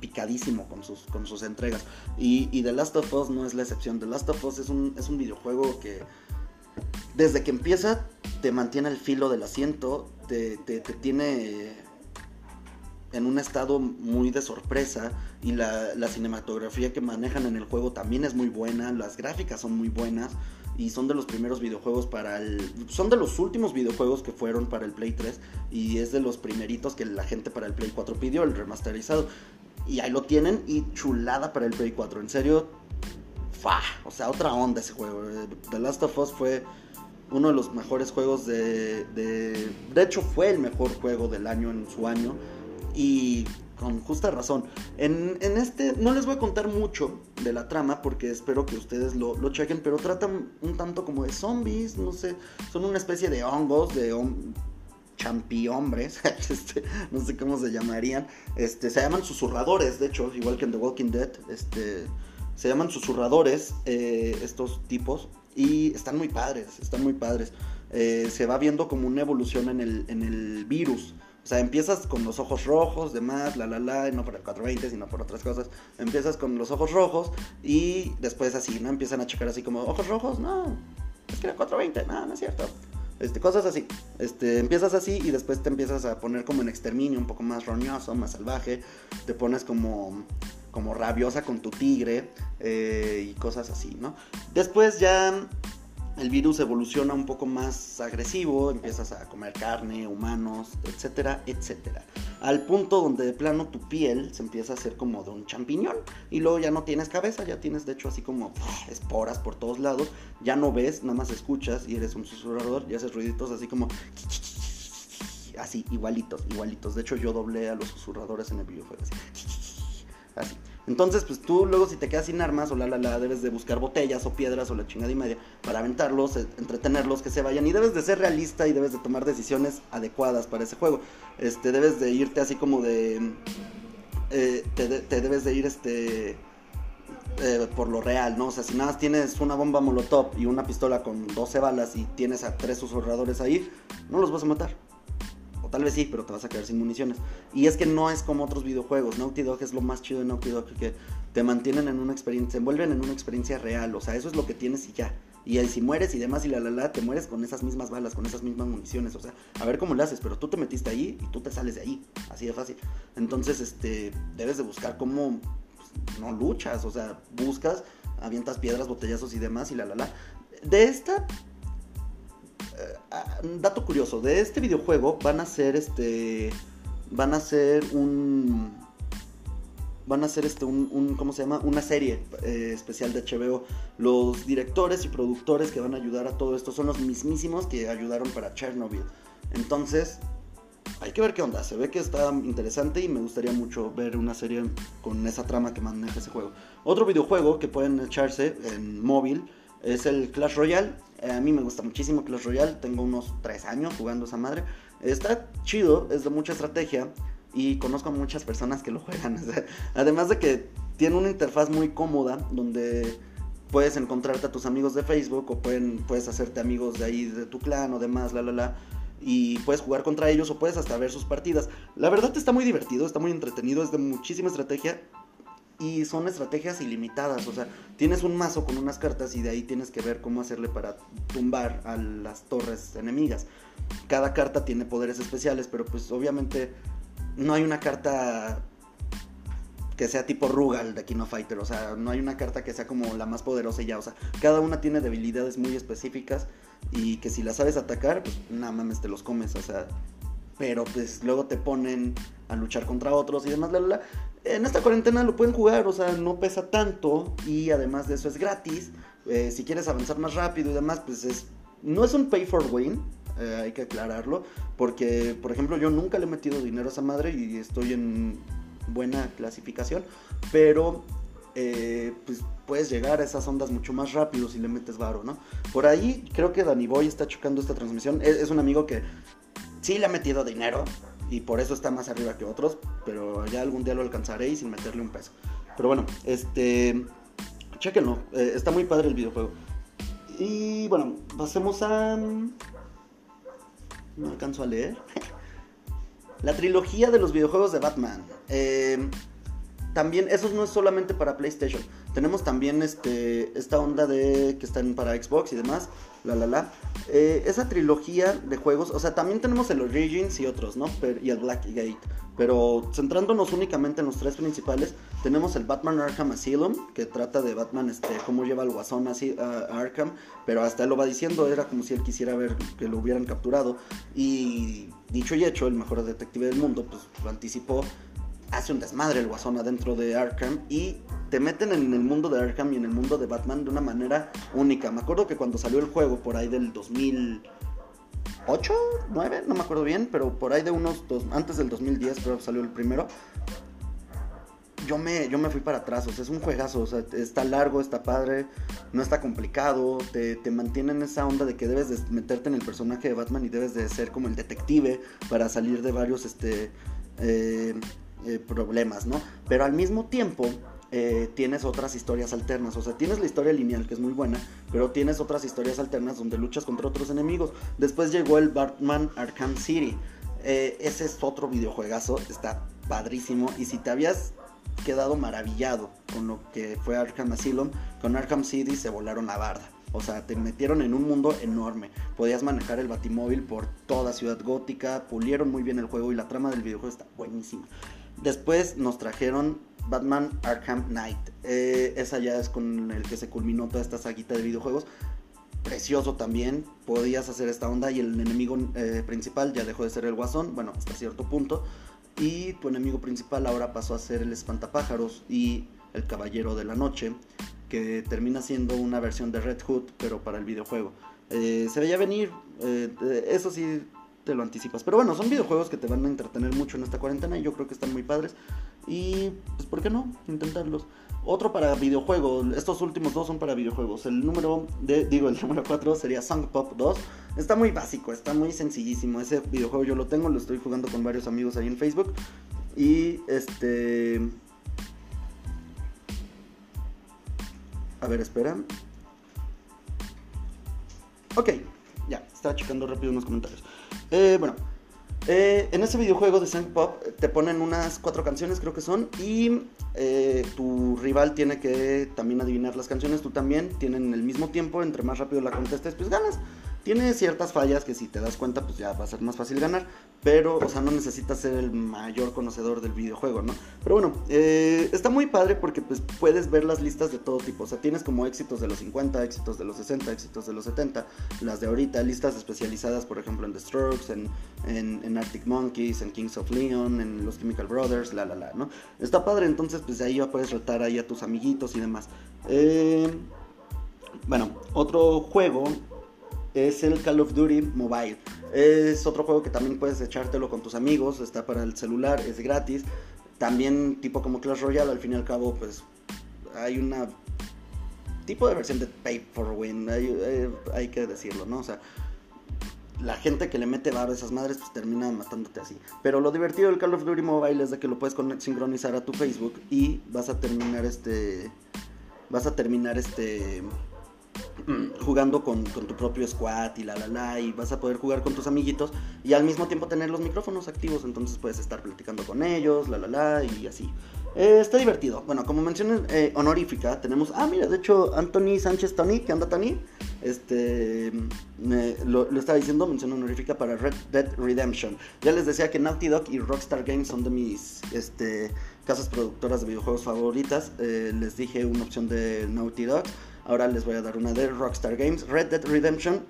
picadísimo con sus, con sus entregas. Y, y, The Last of Us no es la excepción. The Last of Us es un, es un videojuego que desde que empieza te mantiene el filo del asiento, te, tiene en un estado muy de sorpresa y la, cinematografía que manejan en el juego también es muy buena, las gráficas son muy buenas y son de los primeros videojuegos para el... Son de los últimos videojuegos que fueron para el Play 3 y es de los primeritos que la gente para el Play 4 pidió, el remasterizado. Y ahí lo tienen y chulada para el Play 4, en serio, fa, o sea, otra onda ese juego. The Last of Us fue uno de los mejores juegos de, de... De hecho fue el mejor juego del año en su año. Y con justa razón. En, en, este no les voy a contar mucho de la trama porque espero que ustedes lo, lo chequen, pero tratan un tanto como de zombies, no sé, son una especie de hongos, de champi hombres, este, no sé cómo se llamarían, este, se llaman susurradores, de hecho, igual que en The Walking Dead, este, se llaman susurradores eh, estos tipos y están muy padres, están muy padres. Eh, se va viendo como una evolución en el, en el virus. O sea, empiezas con los ojos rojos, demás, la la la, no por el 420, sino por otras cosas. Empiezas con los ojos rojos y después así, ¿no? Empiezan a checar así como, ojos rojos, no, es que era 420, no, no es cierto. Este, cosas así. Este, empiezas así y después te empiezas a poner como en exterminio, un poco más roñoso, más salvaje. Te pones como como rabiosa con tu tigre eh, y cosas así, ¿no? Después ya el virus evoluciona un poco más agresivo, empiezas a comer carne, humanos, etcétera, etcétera. Al punto donde de plano tu piel se empieza a hacer como de un champiñón y luego ya no tienes cabeza, ya tienes de hecho así como esporas por todos lados, ya no ves, nada más escuchas y eres un susurrador y haces ruiditos así como así, igualitos, igualitos. De hecho yo doblé a los susurradores en el videojuego así. Así. Entonces, pues tú luego si te quedas sin armas o la la la, debes de buscar botellas o piedras o la chingada y media para aventarlos, eh, entretenerlos, que se vayan. Y debes de ser realista y debes de tomar decisiones adecuadas para ese juego. Este, debes de irte así como de... Eh, te, debes de ir este... eh, por lo real, ¿no? O sea, si nada más tienes una bomba molotov y una pistola con 12 balas y tienes a tres susurradores ahí, no los vas a matar. Tal vez sí, pero te vas a quedar sin municiones. Y es que no es como otros videojuegos. Naughty Dog es lo más chido de Naughty Dog que te mantienen en una experiencia, te envuelven en una experiencia real. O sea, eso es lo que tienes y ya. Y si mueres y demás y la la la, te mueres con esas mismas balas, con esas mismas municiones. O sea, a ver cómo lo haces, pero tú te metiste ahí y tú te sales de ahí. Así de fácil. Entonces, este, debes de buscar cómo pues, no luchas. O sea, buscas, avientas piedras, botellazos y demás y la la la. De esta dato curioso, de este videojuego van a ser este van a ser un van a hacer este un, ¿cómo se llama? una serie eh, especial de HBO. Los directores y productores que van a ayudar a todo esto son los mismísimos que ayudaron para Chernobyl. Entonces, hay que ver qué onda. Se ve que está interesante y me gustaría mucho ver una serie con esa trama que maneja ese juego. Otro videojuego que pueden echarse en móvil es el Clash Royale. a mí me gusta muchísimo Clash Royale. Tengo unos 3 años jugando esa madre. Está chido, es de mucha estrategia y conozco a muchas personas que lo juegan. además de que tiene una interfaz muy cómoda donde puedes encontrarte a tus amigos de Facebook o pueden, puedes hacerte amigos de ahí de tu clan o demás, la la la. Y puedes jugar contra ellos o puedes hasta ver sus partidas. La verdad está muy divertido, está muy entretenido, es de muchísima estrategia y son estrategias ilimitadas. O sea, tienes un mazo con unas cartas y de ahí tienes que ver cómo hacerle para tumbar a las torres enemigas. Cada carta tiene poderes especiales, pero pues obviamente no hay una carta que sea tipo Rugal de Kino Fighter, o sea, no hay una carta que sea como la más poderosa y ya, o sea, cada una tiene debilidades muy específicas y que si la sabes atacar, pues nada mames, te los comes, o sea, pero pues luego te ponen a luchar contra otros y demás, la, la, En esta cuarentena lo pueden jugar, o sea, no pesa tanto y además de eso es gratis. Eh, si quieres avanzar más rápido y demás, pues es no es un pay for win, eh, hay que aclararlo, porque por ejemplo yo nunca le he metido dinero a esa madre y estoy en buena clasificación, pero eh, pues puedes llegar a esas ondas mucho más rápido si le metes varo, ¿no? Por ahí creo que Danny Boy está chocando esta transmisión, es, un amigo que sí le ha metido dinero y por eso está más arriba que otros, pero ya algún día lo alcanzaré y sin meterle un peso. Pero bueno, este, chequenlo, eh, está muy padre el videojuego. Y bueno, pasemos a no alcanzo a leer. La trilogía de los videojuegos de Batman. Eh, también, eso no es solamente para PlayStation. Tenemos también este, esta onda de que están para Xbox y demás. La la la. Eh, esa trilogía de juegos, o sea, también tenemos el Origins y otros, ¿no? y el Blackgate. Pero centrándonos únicamente en los tres principales, tenemos el Batman Arkham Asylum, que trata de Batman, este, cómo lleva el guasón a Arkham, pero hasta él lo va diciendo, era como si él quisiera ver que lo hubieran capturado. Y dicho y hecho, el mejor detective del mundo, pues lo anticipó, hace un desmadre el guasón adentro de Arkham y te meten en el mundo de Arkham y en el mundo de Batman de una manera única. Me acuerdo que cuando salió el juego por ahí del 2000 8, 9, no me acuerdo bien, pero por ahí de unos dos, antes del 2010 creo que salió el primero. Yo me, yo me fui para atrás, o sea, es un juegazo, o sea, está largo, está padre, no está complicado, te, te mantiene en esa onda de que debes de meterte en el personaje de Batman y debes de ser como el detective para salir de varios este, eh, eh, problemas, ¿no? Pero al mismo tiempo eh, tienes otras historias alternas. O sea, tienes la historia lineal, que es muy buena, pero tienes otras historias alternas donde luchas contra otros enemigos. Después llegó el Batman Arkham City. Eh, ese es otro videojuegazo, está padrísimo. Y si te habías quedado maravillado con lo que fue Arkham Asylum, con Arkham City se volaron la barda. O sea, te metieron en un mundo enorme. Podías manejar el batimóvil por toda Ciudad Gótica, pulieron muy bien el juego y la trama del videojuego está buenísima. Después nos trajeron Batman Arkham Knight. Eh, esa ya es con el que se culminó toda esta saguita de videojuegos. Precioso también, podías hacer esta onda y el enemigo eh, principal ya dejó de ser el guasón, bueno, hasta cierto punto. Y tu enemigo principal ahora pasó a ser el espantapájaros y el caballero de la noche, que termina siendo una versión de Red Hood, pero para el videojuego. Eh, se veía venir, eso sí te lo anticipas. Pero bueno, son videojuegos que te van a entretener mucho en esta cuarentena y yo creo que están muy padres. Y pues, ¿por qué no? Intentarlos. Otro para videojuegos, estos últimos dos son para videojuegos. El número, de, digo, el número 4 sería Song Pop 2. Está muy básico, está muy sencillísimo. Ese videojuego yo lo tengo, lo estoy jugando con varios amigos ahí en Facebook. Y este... A ver, espera. Ok, ya, estaba checando rápido unos comentarios. Eh, bueno, eh, en ese videojuego de Sync Pop te ponen unas cuatro canciones, creo que son, y eh, tu rival tiene que también adivinar las canciones, tú también, tienen el mismo tiempo, entre más rápido la contestes, pues ganas. Tiene ciertas fallas que si te das cuenta, pues ya va a ser más fácil ganar. Pero, o sea, no necesitas ser el mayor conocedor del videojuego, ¿no? Pero bueno, eh, está muy padre porque pues puedes ver las listas de todo tipo. O sea, tienes como éxitos de los 50, éxitos de los 60, éxitos de los 70, las de ahorita, listas especializadas, por ejemplo, en The Strokes, en, en, Arctic Monkeys, en Kings of Leon, en los Chemical Brothers, la, la, la, ¿no? Está padre, entonces pues de ahí ya puedes retar ahí a tus amiguitos y demás. Eh, bueno, otro juego es el Call of Duty Mobile. Es otro juego que también puedes echártelo con tus amigos, está para el celular, es gratis. También tipo como Clash Royale, al fin y al cabo, pues hay una tipo de versión de Pay for Win, hay, eh, que decirlo, ¿no? O sea, la gente que le mete barro a esas madres pues termina matándote así. Pero lo divertido del Call of Duty Mobile es de que lo puedes sincronizar a tu Facebook y vas a terminar este vas a terminar este jugando con, tu propio squad y la la la y vas a poder jugar con tus amiguitos y al mismo tiempo tener los micrófonos activos entonces puedes estar platicando con ellos la la la y así. Eh, está divertido. Bueno como mencioné eh, honorífica tenemos ah mira de hecho Anthony Sánchez Tony ¿qué anda Tony? este lo, estaba diciendo mención honorífica para Red Dead Redemption. Ya les decía que Naughty Dog y Rockstar Games son de mis este casas productoras de videojuegos favoritas. Eh, les dije una opción de Naughty Dog Ahora les voy a dar una de Rockstar Games, Red Dead Redemption.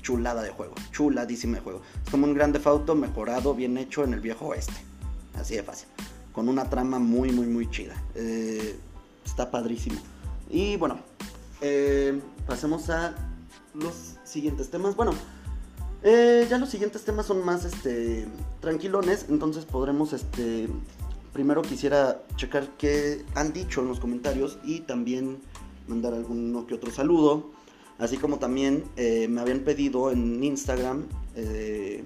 Chulada de juego, chuladísima de juego. Es como un grande Auto mejorado, bien hecho en el viejo oeste. Así de fácil. Con una trama muy, muy, muy chida. Eh, está padrísimo. Y bueno, eh, pasemos a los siguientes temas. Bueno, eh, ya los siguientes temas son más este, tranquilones, entonces podremos este, primero quisiera checar qué han dicho en los comentarios y también mandar alguno que otro saludo. Así como también eh, me habían pedido en Instagram eh,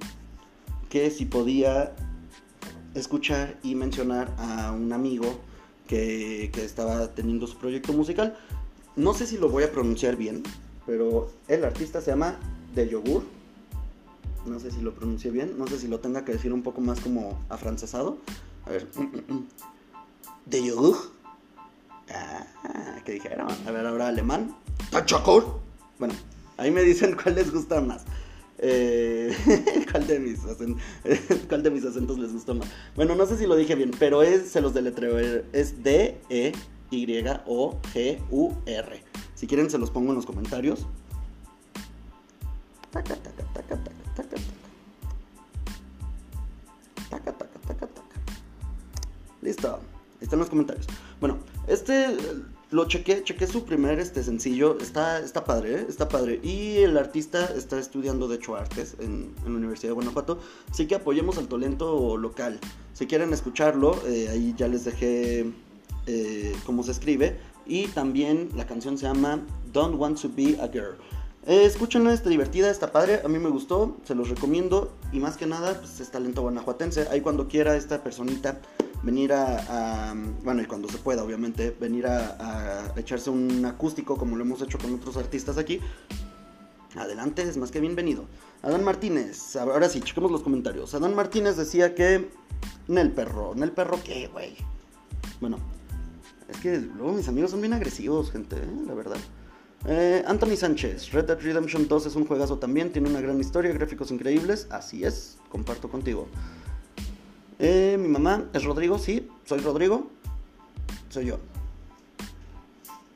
que si podía escuchar y mencionar a un amigo que, que, estaba teniendo su proyecto musical. No sé si lo voy a pronunciar bien, pero el artista se llama De Yogur. No sé si lo pronuncie bien, no sé si lo tenga que decir un poco más como afrancesado. A ver. De Yogur. Ah, ¿qué dijeron? A ver, ahora alemán. ¡Tachakur! Bueno, ahí me dicen cuál les gusta más. Eh, ¿cuál, de mis ¿Cuál de mis acentos les gustó más? Bueno, no sé si lo dije bien, pero es, se los deletreo. Es D-E-Y-O-G-U-R. Si quieren, se los pongo en los comentarios. Taca, taca, taca, taca, taca, taca. Taca, taca, taca, taca. Listo. Están los comentarios. Bueno, este lo chequé, chequé su primer este sencillo, está, está padre, ¿eh? está padre. Y el artista está estudiando de hecho artes en, la Universidad de Guanajuato, así que apoyemos al talento local. Si quieren escucharlo, eh, ahí ya les dejé eh, cómo se escribe. Y también la canción se llama Don't Want to Be a Girl. Eh, escúchenla, está divertida, está padre, a mí me gustó, se los recomiendo. Y más que nada, pues es talento guanajuatense. Ahí cuando quiera esta personita venir a, bueno, y cuando se pueda, obviamente, venir a, echarse un acústico como lo hemos hecho con otros artistas aquí. Adelante, es más que bienvenido. Adán Martínez, ahora sí, chequemos los comentarios. Adán Martínez decía que. Nel perro, Nel perro, ¿qué, güey? Bueno, es que luego mis amigos son bien agresivos, gente, ¿eh? la verdad. Eh, Anthony Sánchez, Red Dead Redemption 2 es un juegazo también, tiene una gran historia, gráficos increíbles, así es, comparto contigo. Eh, mi mamá es Rodrigo, sí, soy Rodrigo. Soy yo.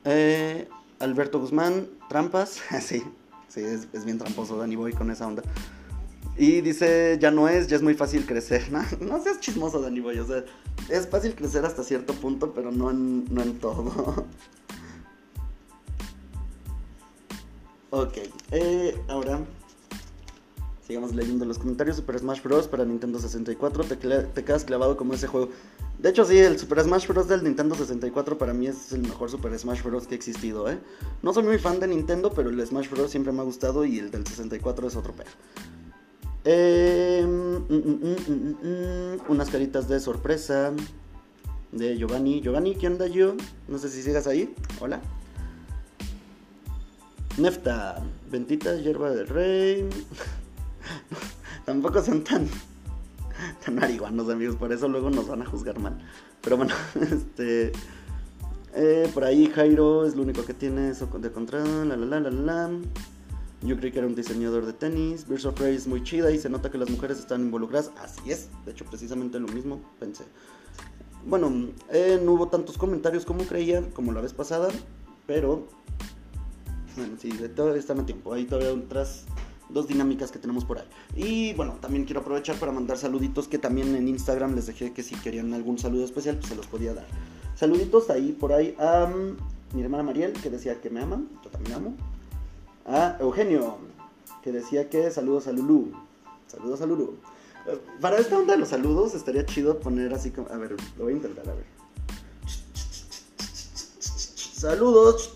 Eh, Alberto Guzmán, trampas. sí, sí, es, bien tramposo Danny Boy con esa onda. Y dice, ya no es, ya es muy fácil crecer. No, seas chismoso, Danny Boy. O sea, es fácil crecer hasta cierto punto, pero no en, no en todo. ok, eh, ahora sigamos leyendo los comentarios. Super Smash Bros. para Nintendo 64. Te, quedas clavado como ese juego. De hecho, sí, el Super Smash Bros. del Nintendo 64 para mí es el mejor Super Smash Bros. que ha existido, ¿eh? No soy muy fan de Nintendo, pero el Smash Bros. siempre me ha gustado y el del 64 es otro perro. Eh, mm, mm, mm, unas caritas de sorpresa de Giovanni. Giovanni, ¿qué onda yo? No sé si sigas ahí. Hola. Nefta, Ventita, Hierba del Rey. Tampoco son tan, tan amigos, por eso luego nos van a juzgar mal. Pero bueno, este. Eh, por ahí Jairo es lo único que tiene eso de control. La la la la la. Yo creí que era un diseñador de tenis. Birds of Prey es muy chida y se nota que las mujeres están involucradas. Así es, de hecho, precisamente lo mismo pensé. Bueno, eh, no hubo tantos comentarios como creía, como la vez pasada, pero. Bueno, sí, todavía están a tiempo. Hay todavía otras dos dinámicas que tenemos por ahí. Y bueno, también quiero aprovechar para mandar saluditos que también en Instagram les dejé que si querían algún saludo especial, pues se los podía dar. Saluditos ahí por ahí a mm, mi hermana Mariel, que decía que me aman, yo también amo. A Eugenio, que decía que saludos a Lulu. Saludos a Lulu. Eh, Para esta onda de los saludos estaría chido poner así como... A ver, lo voy a intentar, a ver. Saludos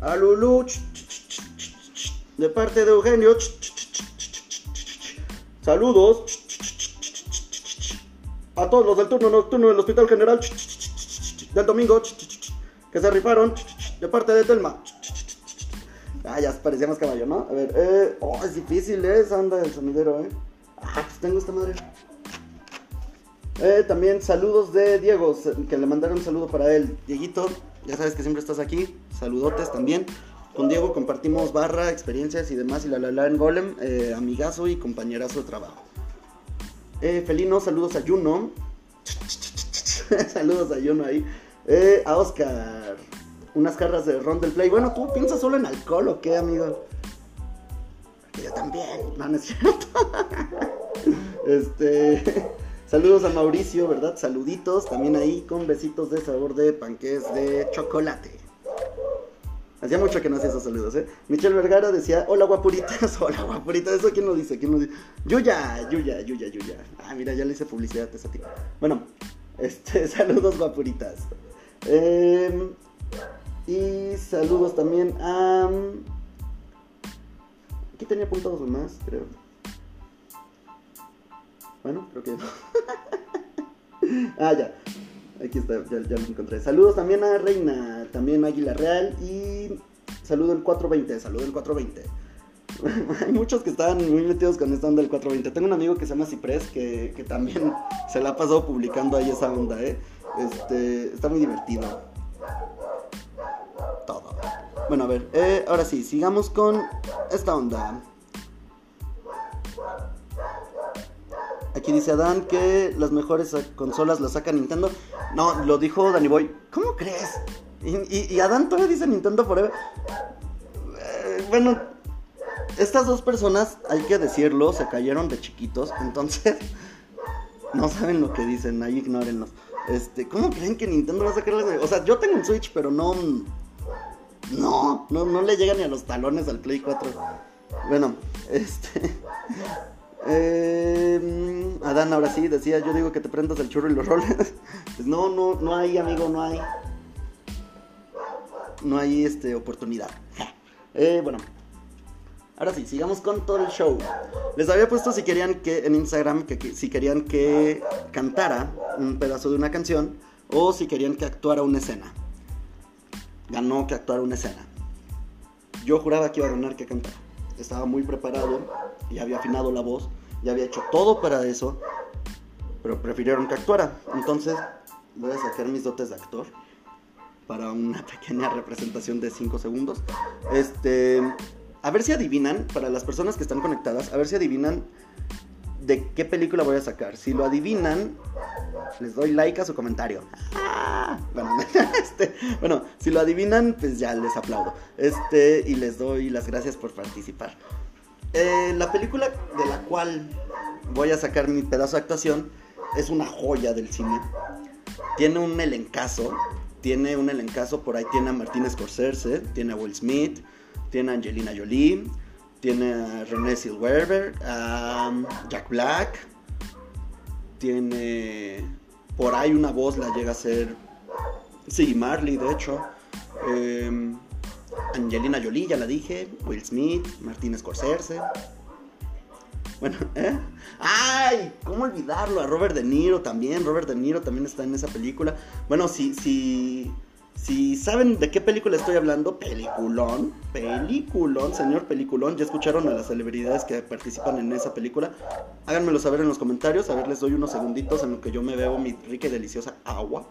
a Lulu. De parte de Eugenio. Saludos a todos los del turno nocturno del Hospital General del domingo que se rifaron de parte de Telma. Ah, ya parecía más caballo, ¿no? A ver, eh, oh, es difícil, ¿eh? Anda del sonidero, ¿eh? Ah, pues tengo esta madre. Eh, también saludos de Diego, que le mandaron un saludo para él. Dieguito, ya sabes que siempre estás aquí. Saludotes también. Con Diego compartimos barra, experiencias y demás. Y la la la en Golem, eh, amigazo y compañerazo de trabajo. Eh, Felino, saludos a Juno. saludos a Juno ahí. Eh, a Oscar. Unas carras de ron del play. Bueno, ¿tú piensas solo en alcohol o qué, amigo? Yo también. No, no es cierto. este. Saludos a Mauricio, ¿verdad? Saluditos también ahí con besitos de sabor de panqués de chocolate. Hacía mucho que no hacía esos saludos, ¿eh? Michelle Vergara decía, hola guapuritas, hola guapuritas. ¿Eso quién lo dice? ¿Quién lo dice? Yuya, Yuya, Yuya, Yuya. Ah, mira, ya le hice publicidad a esa tía. Bueno, este, saludos guapuritas. Eh, y saludos también a... Aquí tenía apuntados más, creo. Bueno, creo que no. ah, ya. Aquí está, ya, ya, lo encontré. Saludos también a Reina, también a Águila Real y saludo el 420, saludo el 420. Hay muchos que están muy metidos con esta onda del 420. Tengo un amigo que se llama Ciprés que, que también se la ha pasado publicando ahí esa onda, ¿eh? Este, está muy divertido. Todo. Bueno, a ver, eh, ahora sí, sigamos con esta onda. Aquí dice Adán que las mejores consolas las saca Nintendo. No, lo dijo Danny Boy. ¿Cómo crees? Y, y, Adán todavía dice Nintendo Forever. Eh, bueno, estas dos personas, hay que decirlo, se cayeron de chiquitos. Entonces, no saben lo que dicen. Ahí ignórenlos. Este, ¿cómo creen que Nintendo va a sacar O sea, yo tengo un Switch, pero no. No, no, no le llega ni a los talones al Play 4. Bueno, este. Eh, Adán ahora sí decía, yo digo que te prendas el churro y los roles. Pues no, no, no hay, amigo, no hay. No hay este oportunidad. Eh, bueno. Ahora sí, sigamos con todo el show. Les había puesto si querían que en Instagram que, que si querían que cantara un pedazo de una canción o si querían que actuara una escena. Ganó que actuara una escena. Yo juraba que iba a ganar que cantara. Estaba muy preparado y había afinado la voz, ya había hecho todo para eso, pero prefirieron que actuara. Entonces voy a sacar mis dotes de actor para una pequeña representación de 5 segundos. Este, a ver si adivinan, para las personas que están conectadas, a ver si adivinan de qué película voy a sacar. Si lo adivinan, les doy like a su comentario. Ah, bueno, este, bueno, si lo adivinan, pues ya les aplaudo. Este, y les doy las gracias por participar. Eh, la película de la cual voy a sacar mi pedazo de actuación es una joya del cine. Tiene un elencazo. Tiene un elencazo, por ahí tiene a Martin Scorsese, tiene a Will Smith, tiene a Angelina Jolie, tiene a René Zellweger, a Jack Black, tiene por ahí una voz la llega a ser sí Marley de hecho eh, Angelina Jolie ya la dije Will Smith Martin Scorsese. Bueno ¿eh? ay cómo olvidarlo a Robert De Niro también Robert De Niro también está en esa película. Bueno si si Si saben de qué película estoy hablando, peliculón, peliculón, señor peliculón, ya escucharon a las celebridades que participan en esa película, háganmelo saber en los comentarios, a ver, les doy unos segunditos en lo que yo me bebo mi rica y deliciosa agua.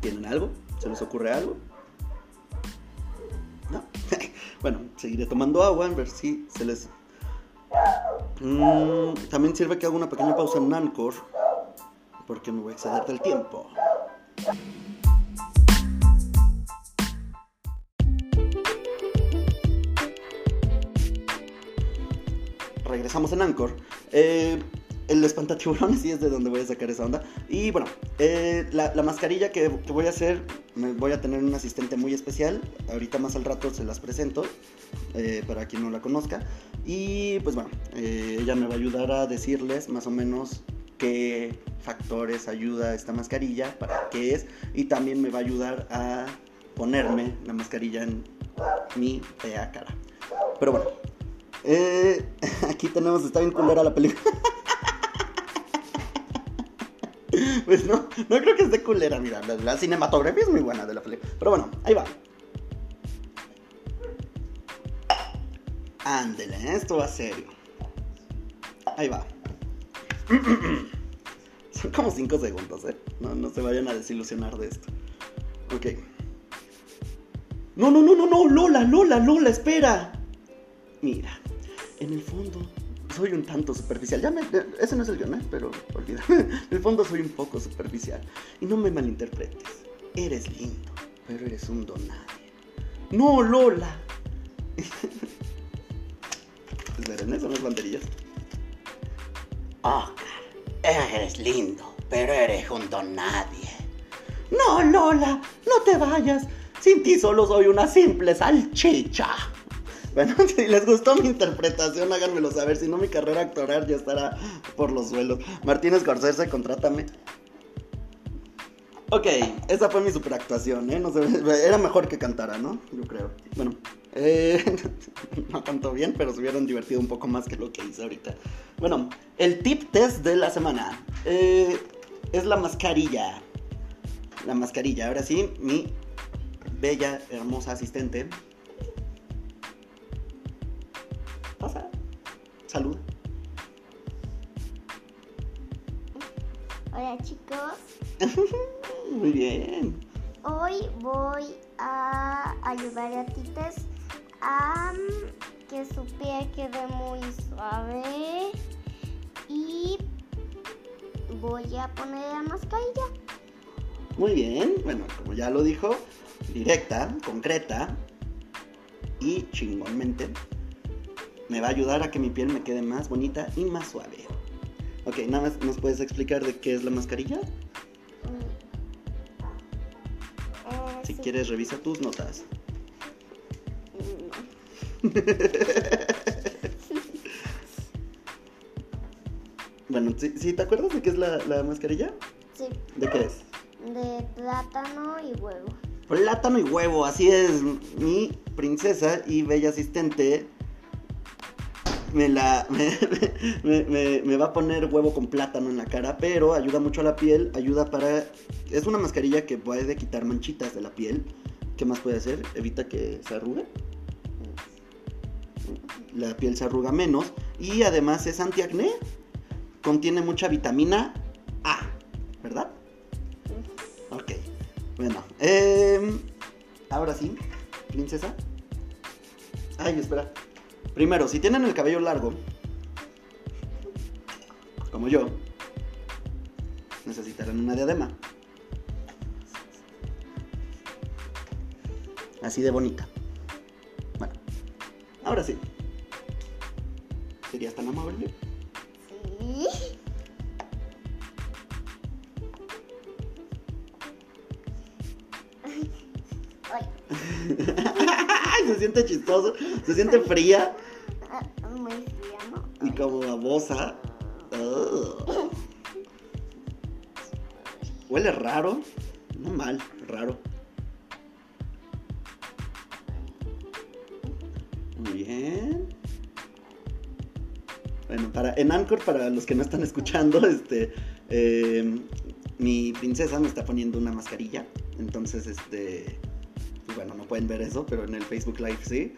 ¿Tienen algo? ¿Se les ocurre algo? No. bueno, seguiré tomando agua, a ver si se les... Mm, también sirve que haga una pequeña pausa en Anchor, porque me voy a exceder del tiempo. Regresamos en Anchor. Eh, el espantatiburones sí es de donde voy a sacar esa onda. Y bueno, eh, la, la, mascarilla que, que, voy a hacer, me voy a tener un asistente muy especial. Ahorita más al rato se las presento, eh, para quien no la conozca. Y pues bueno, eh, ella me va a ayudar a decirles más o menos qué factores ayuda esta mascarilla, para qué es. Y también me va a ayudar a ponerme la mascarilla en mi fea cara. Pero bueno, aquí tenemos, está bien culera la película. Pues no, no creo que esté culera, mira, la, cinematografía es muy buena de la película. Pero bueno, ahí va. Ándele, esto va serio. Ahí va. Son como 5 segundos, ¿eh? No, no se vayan a desilusionar de esto. Ok. No, no, no, no, no, Lola, Lola, Lola, espera. Mira, en el fondo soy un tanto superficial. Ya me, ese no es el guion, ¿eh? pero olvídame. En el fondo soy un poco superficial. Y no me malinterpretes. Eres lindo, pero eres un don nadie. No, Lola. Esperen, ¿eh? son las banderillas. Oscar, eres lindo, pero eres un don nadie. No, Lola, no te vayas. Sin ti solo soy una simple salchicha. Bueno, si les gustó mi interpretación, háganmelo saber. Si no, mi carrera actoral ya estará por los suelos. Martínez Scorsese, contrátame. Ok, esa fue mi superactuación, ¿eh? No sé, era mejor que cantara, ¿no? Yo creo. Bueno, eh, no cantó bien, pero se hubieran divertido un poco más que lo que hice ahorita. Bueno, el tip test de la semana eh, es la mascarilla. La mascarilla. Ahora sí, mi bella, hermosa asistente pasa. Salud. Hola chicos. Muy bien. Hoy voy a ayudar a Tites a que su piel quede muy suave y voy a poner la mascarilla. Muy bien, bueno, como ya lo dijo, directa, concreta y chingonmente me va a ayudar a que mi piel me quede más bonita y más suave. Ok, nada más nos puedes explicar de qué es la mascarilla. Eh, Si sí. quieres, revisa tus notas. No. Bueno, ¿sí, te acuerdas de qué es la, la mascarilla? Sí, ¿De qué es? de plátano y huevo. Plátano y huevo, así es. Mi princesa y bella asistente me la me, me- me- va a poner huevo con plátano en la cara, pero ayuda mucho a la piel, ayuda para es una mascarilla que puede quitar manchitas de la piel. ¿Qué más puede hacer? Evita que se arrugue. La piel se arruga menos y además es antiacné. Contiene mucha vitamina A, ¿verdad? Ok. Bueno, em, ahora sí, princesa. Ay, espera. Primero, si tienen el cabello largo, como yo, necesitarán una diadema. Así de bonita. Bueno, ahora sí. ¿Serías tan amable? Sí. Ay, Ay, se siente chistoso, se siente fría y como babosa. Huele raro. No mal, raro. Muy bien. Bueno, para, en Anchor, para los que no están escuchando, este, eh, mi princesa me está poniendo una mascarilla. Entonces, este, pues bueno, no pueden ver eso, pero en el Facebook Live sí.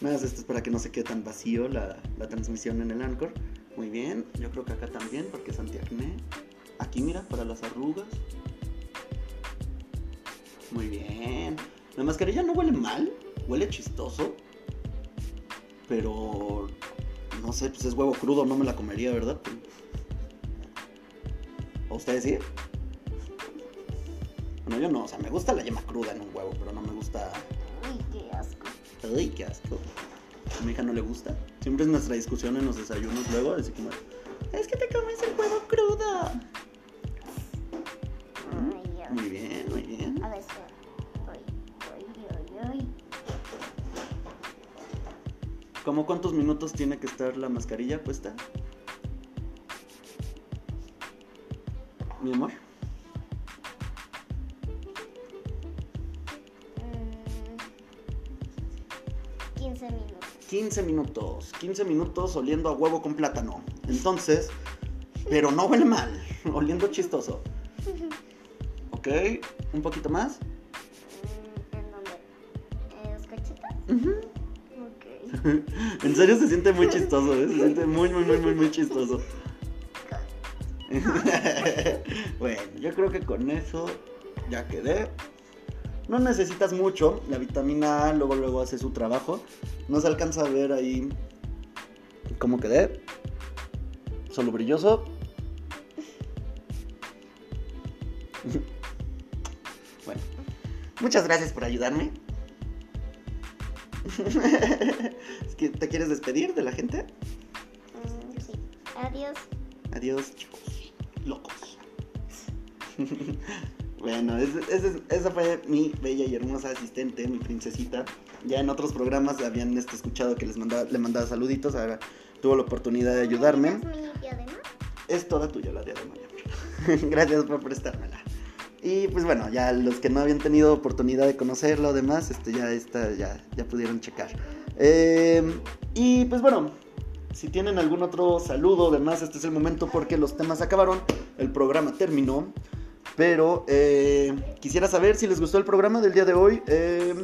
Más esto es para que no se quede tan vacío la, la transmisión en el Anchor. Muy bien, yo creo que acá también, porque es antiacné. Aquí mira, para las arrugas. Muy bien. La mascarilla no huele mal, huele chistoso. Pero no sé, pues es huevo crudo, no me la comería, ¿verdad? ¿O ustedes sí? Bueno, yo no, o sea, me gusta la yema cruda en un huevo, pero no me gusta. Uy, qué asco. Ay, qué asco. A mi hija no le gusta. Siempre es nuestra discusión en los desayunos luego, así como, es que te comes el huevo crudo. Muy bien, muy bien. A ver. ¿Cómo cuántos minutos tiene que estar la mascarilla puesta? Mi amor. 15 minutos. 15 minutos oliendo a huevo con plátano. Entonces, pero no huele mal. Oliendo chistoso. Ok, un poquito más. ¿En dónde? ¿En los cachetes? Ujú. Ok. En serio se siente muy chistoso, ¿eh? Se siente muy, muy, muy, muy, muy chistoso. bueno, yo creo que con eso ya quedé. No necesitas mucho, la vitamina A luego luego hace su trabajo. No se alcanza a ver ahí cómo quedé. Solo brilloso. bueno, muchas gracias por ayudarme. es que te quieres despedir de la gente. Mm, sí. Adiós. Adiós, chicos. Locos. bueno, esa fue mi bella y hermosa asistente, mi princesita. Ya en otros programas habían este, escuchado que les mandaba, le mandaba saluditos. Ahora tuvo la oportunidad de ayudarme. Es toda tuya la diadema. Gracias por prestármela. Y pues bueno, ya los que no habían tenido oportunidad de conocerlo, demás, este, ya, está, ya, ya pudieron checar. Eh, y pues bueno, si tienen algún otro saludo, demás, este es el momento porque los temas acabaron, el programa terminó. Pero eh, quisiera saber si les gustó el programa del día de hoy. eh,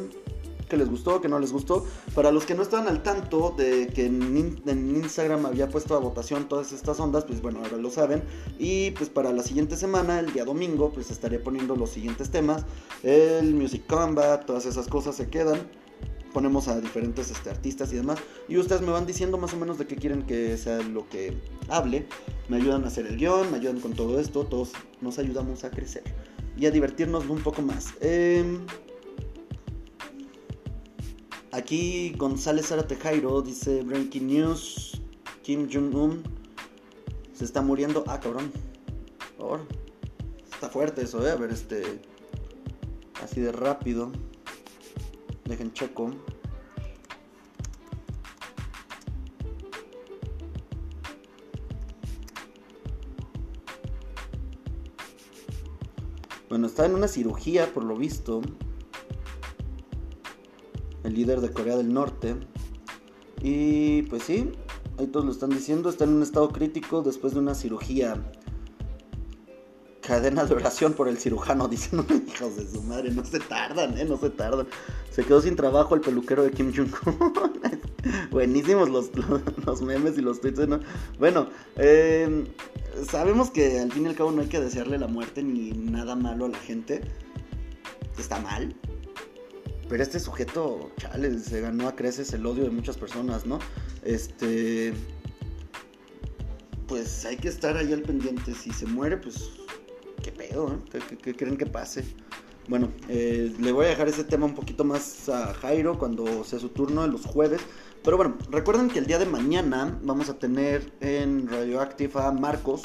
que les gustó, que no les gustó. Para los que no estaban al tanto de que en, en Instagram había puesto a votación todas estas ondas, pues bueno, ahora lo saben. Y pues para la siguiente semana, el día domingo, pues estaré poniendo los siguientes temas. El Music Combat, todas esas cosas se quedan. Ponemos a diferentes este, artistas y demás. Y ustedes me van diciendo más o menos de qué quieren que sea lo que hable. Me ayudan a hacer el guion, me ayudan con todo esto. Todos nos ayudamos a crecer y a divertirnos un poco más. Em, Aquí González Zárate Jairo dice Breaking News. Kim Jong-un se está muriendo. Ah, cabrón. Ahora. Está fuerte eso, eh. A ver, este. Así de rápido. Dejen checo. Bueno, está en una cirugía, por lo visto el líder de Corea del Norte. Y pues sí, ahí todos lo están diciendo, está en un estado crítico después de una cirugía. Cadena de oración por el cirujano, dicen, hijos de su madre, no se tardan, eh, no se tardan. Se quedó sin trabajo el peluquero de Kim Jong-un. Buenísimos los, los, memes y los tweets, ¿no? Bueno, eh, sabemos que al fin y al cabo no hay que desearle la muerte ni nada malo a la gente. Está mal, pero este sujeto, chale, se ganó a creces el odio de muchas personas, ¿no? Este. Pues hay que estar ahí al pendiente. Si se muere, pues. ¿Qué pedo? ¿Qué, qué- creen que pase? Bueno, eh, le voy a dejar ese tema un poquito más a Jairo cuando sea su turno, los jueves. Pero bueno, recuerden que el día de mañana vamos a tener en Radioactive a Marcos.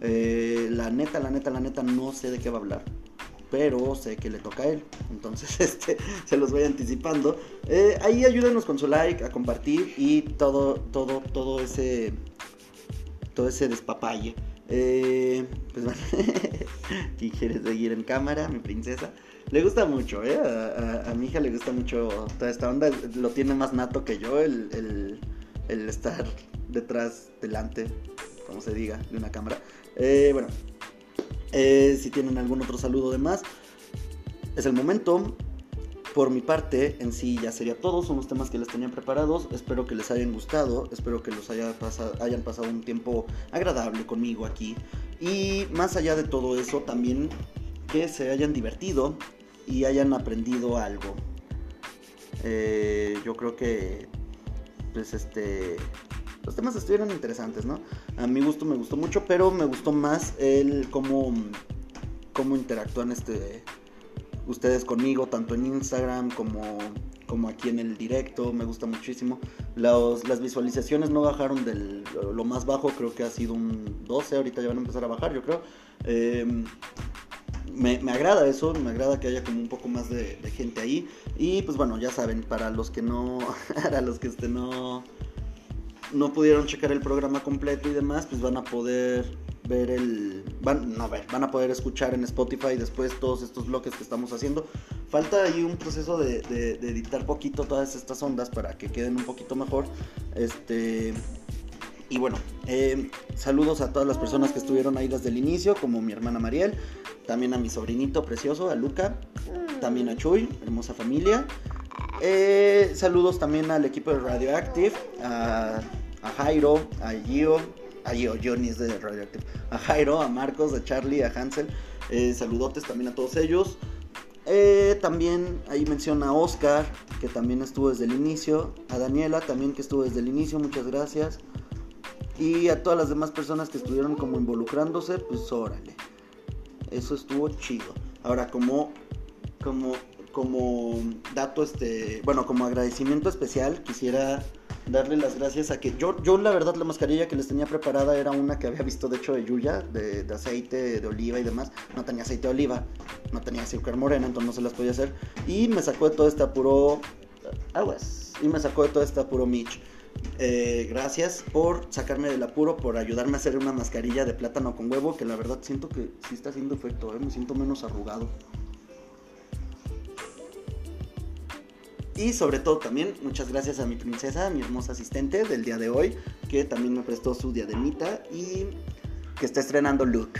Eh, la neta, la neta, la neta, no sé de qué va a hablar pero sé que le toca a él. Entonces, este, se los voy anticipando. Eh, ahí ayúdenos con su like, a compartir y todo, todo, todo ese, todo ese despapalle. Eh, pues bueno, ¿quién quiere seguir en cámara? Mi princesa. Le gusta mucho, ¿eh? A, a- mi hija le gusta mucho toda esta onda. Lo tiene más nato que yo, el, el, el estar detrás, delante, como se diga, de una cámara. Eh, bueno, eh, si tienen algún otro saludo de más, es el momento. Por mi parte, en sí ya sería todo. Son los temas que les tenía preparados. Espero que les hayan gustado. Espero que los haya pasado, hayan pasado un tiempo agradable conmigo aquí. Y más allá de todo eso, también que se hayan divertido y hayan aprendido algo. Eh, yo creo que, pues este, los temas estuvieron interesantes, ¿no? A mi gusto me gustó mucho, pero me gustó más el cómo, cómo interactúan este ustedes conmigo, tanto en Instagram como, como aquí en el directo, me gusta muchísimo. las visualizaciones no bajaron del lo más bajo, creo que ha sido un 12, ahorita ya van a empezar a bajar, yo creo. Em, me, agrada eso, me agrada que haya como un poco más de, gente ahí. Y pues bueno, ya saben, para los que no, para los que este no, no pudieron checar el programa completo y demás, pues van a poder ver el. Van, no ver, van a poder escuchar en Spotify después todos estos bloques que estamos haciendo. Falta ahí un proceso de, editar poquito todas estas ondas para que queden un poquito mejor. Este. Y bueno, eh, saludos a todas las personas que estuvieron ahí desde el inicio, como mi hermana Mariel, también a mi sobrinito precioso, a Luca, también a Chuy, hermosa familia. Eh, saludos también al equipo de Radioactive, a, a Jairo, a Gio, a de Radioactive, a Jairo, a Marcos, a Charlie, a Hansel. Eh, saludotes también a todos ellos. Eh, también ahí menciona a Oscar, que también estuvo desde el inicio. A Daniela también que estuvo desde el inicio, muchas gracias. Y a todas las demás personas que estuvieron como involucrándose, pues órale. Eso estuvo chido. Ahora, como, como, como dato, este, bueno, como agradecimiento especial, quisiera darle las gracias a que yo, yo la verdad la mascarilla que les tenía preparada era una que había visto de hecho de Yuya, de, aceite de oliva y demás. No tenía aceite de oliva, no tenía azúcar morena, entonces no se las podía hacer. Y me sacó de todo este apuro aguas. Y me sacó de todo este apuro Mitch. Eh, gracias por sacarme del apuro, por ayudarme a hacer una mascarilla de plátano con huevo, que la verdad siento que sí está haciendo efecto, ¿eh? me siento menos arrugado. Y sobre todo también muchas gracias a mi princesa, mi hermosa asistente del día de hoy, que también me prestó su diademita y que está estrenando look.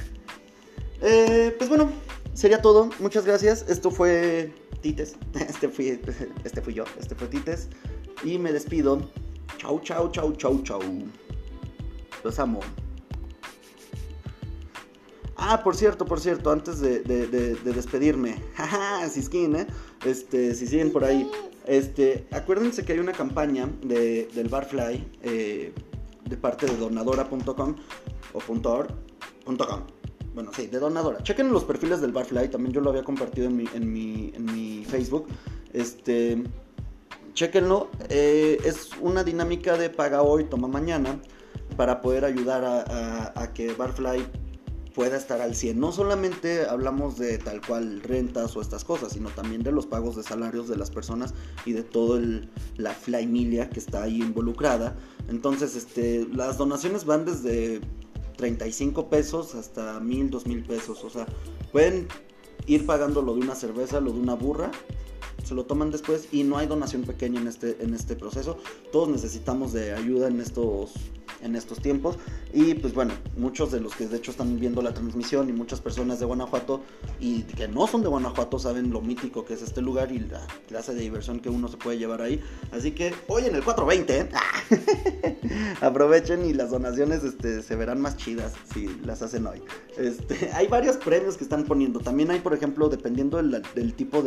Eh, pues bueno, sería todo. Muchas gracias. Esto fue Tites. Este fui, este fui yo. Este fue Tites. Y me despido. Chau, chau, chau, chau, chau. Los amo. Ah, por cierto, por cierto, antes de, despedirme. Jaja, Siskin, ¿eh? Este, si siguen por ahí. Este, acuérdense que hay una campaña de, del Barfly eh, de parte de donadora.com o .org.com. Bueno, sí, de donadora. Chequen los perfiles del Barfly, también yo lo había compartido en mi, en mi, en mi Facebook. Este, chequenlo. Eh, es una dinámica de paga hoy, toma mañana, para poder ayudar a, a que Barfly pueda estar al 100. No solamente hablamos de tal cual rentas o estas cosas, sino también de los pagos de salarios de las personas y de toda la familia que está ahí involucrada. Entonces, este, las donaciones van desde 35 pesos hasta 1000, 2000 pesos. O sea, pueden ir pagando lo de una cerveza, lo de una burra se lo toman después y no hay donación pequeña en este, en este proceso. Todos necesitamos de ayuda en estos en estos tiempos. Y pues bueno, muchos de los que de hecho están viendo la transmisión y muchas personas de Guanajuato y que no son de Guanajuato saben lo mítico que es este lugar y la clase de diversión que uno se puede llevar ahí. Así que hoy en el 420, ¿eh? aprovechen y las donaciones este, se verán más chidas si las hacen hoy. Este, hay varios premios que están poniendo. También hay, por ejemplo, dependiendo del, tipo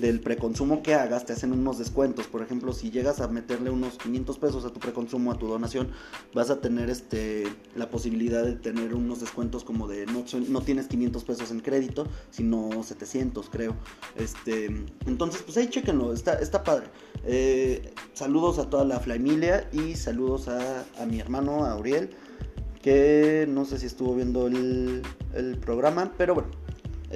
de, del preconsumo que hagas, te hacen unos descuentos. Por ejemplo, si llegas a meterle unos 500 pesos a tu preconsumo, a tu donación, vas a tener este, la posibilidad de tener unos descuentos como de no, no tienes 500 pesos en crédito, sino 700 creo. Este, entonces, pues ahí chequenlo, está, está padre. Eh, saludos a toda la familia y saludos a, a, mi hermano, a Auriel, que no sé si estuvo viendo el, el programa, pero bueno,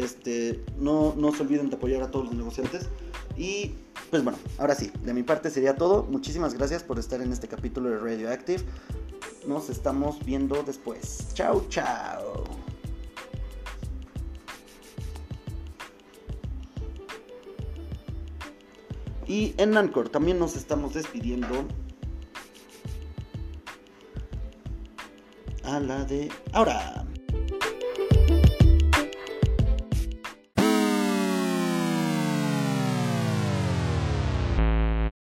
este, no, no se olviden de apoyar a todos los negociantes. Y pues bueno, ahora sí, de mi parte sería todo. Muchísimas gracias por estar en este capítulo de Radioactive. Nos estamos viendo después. Chao, chao. Y en Anchor también nos estamos despidiendo. A la de ahora.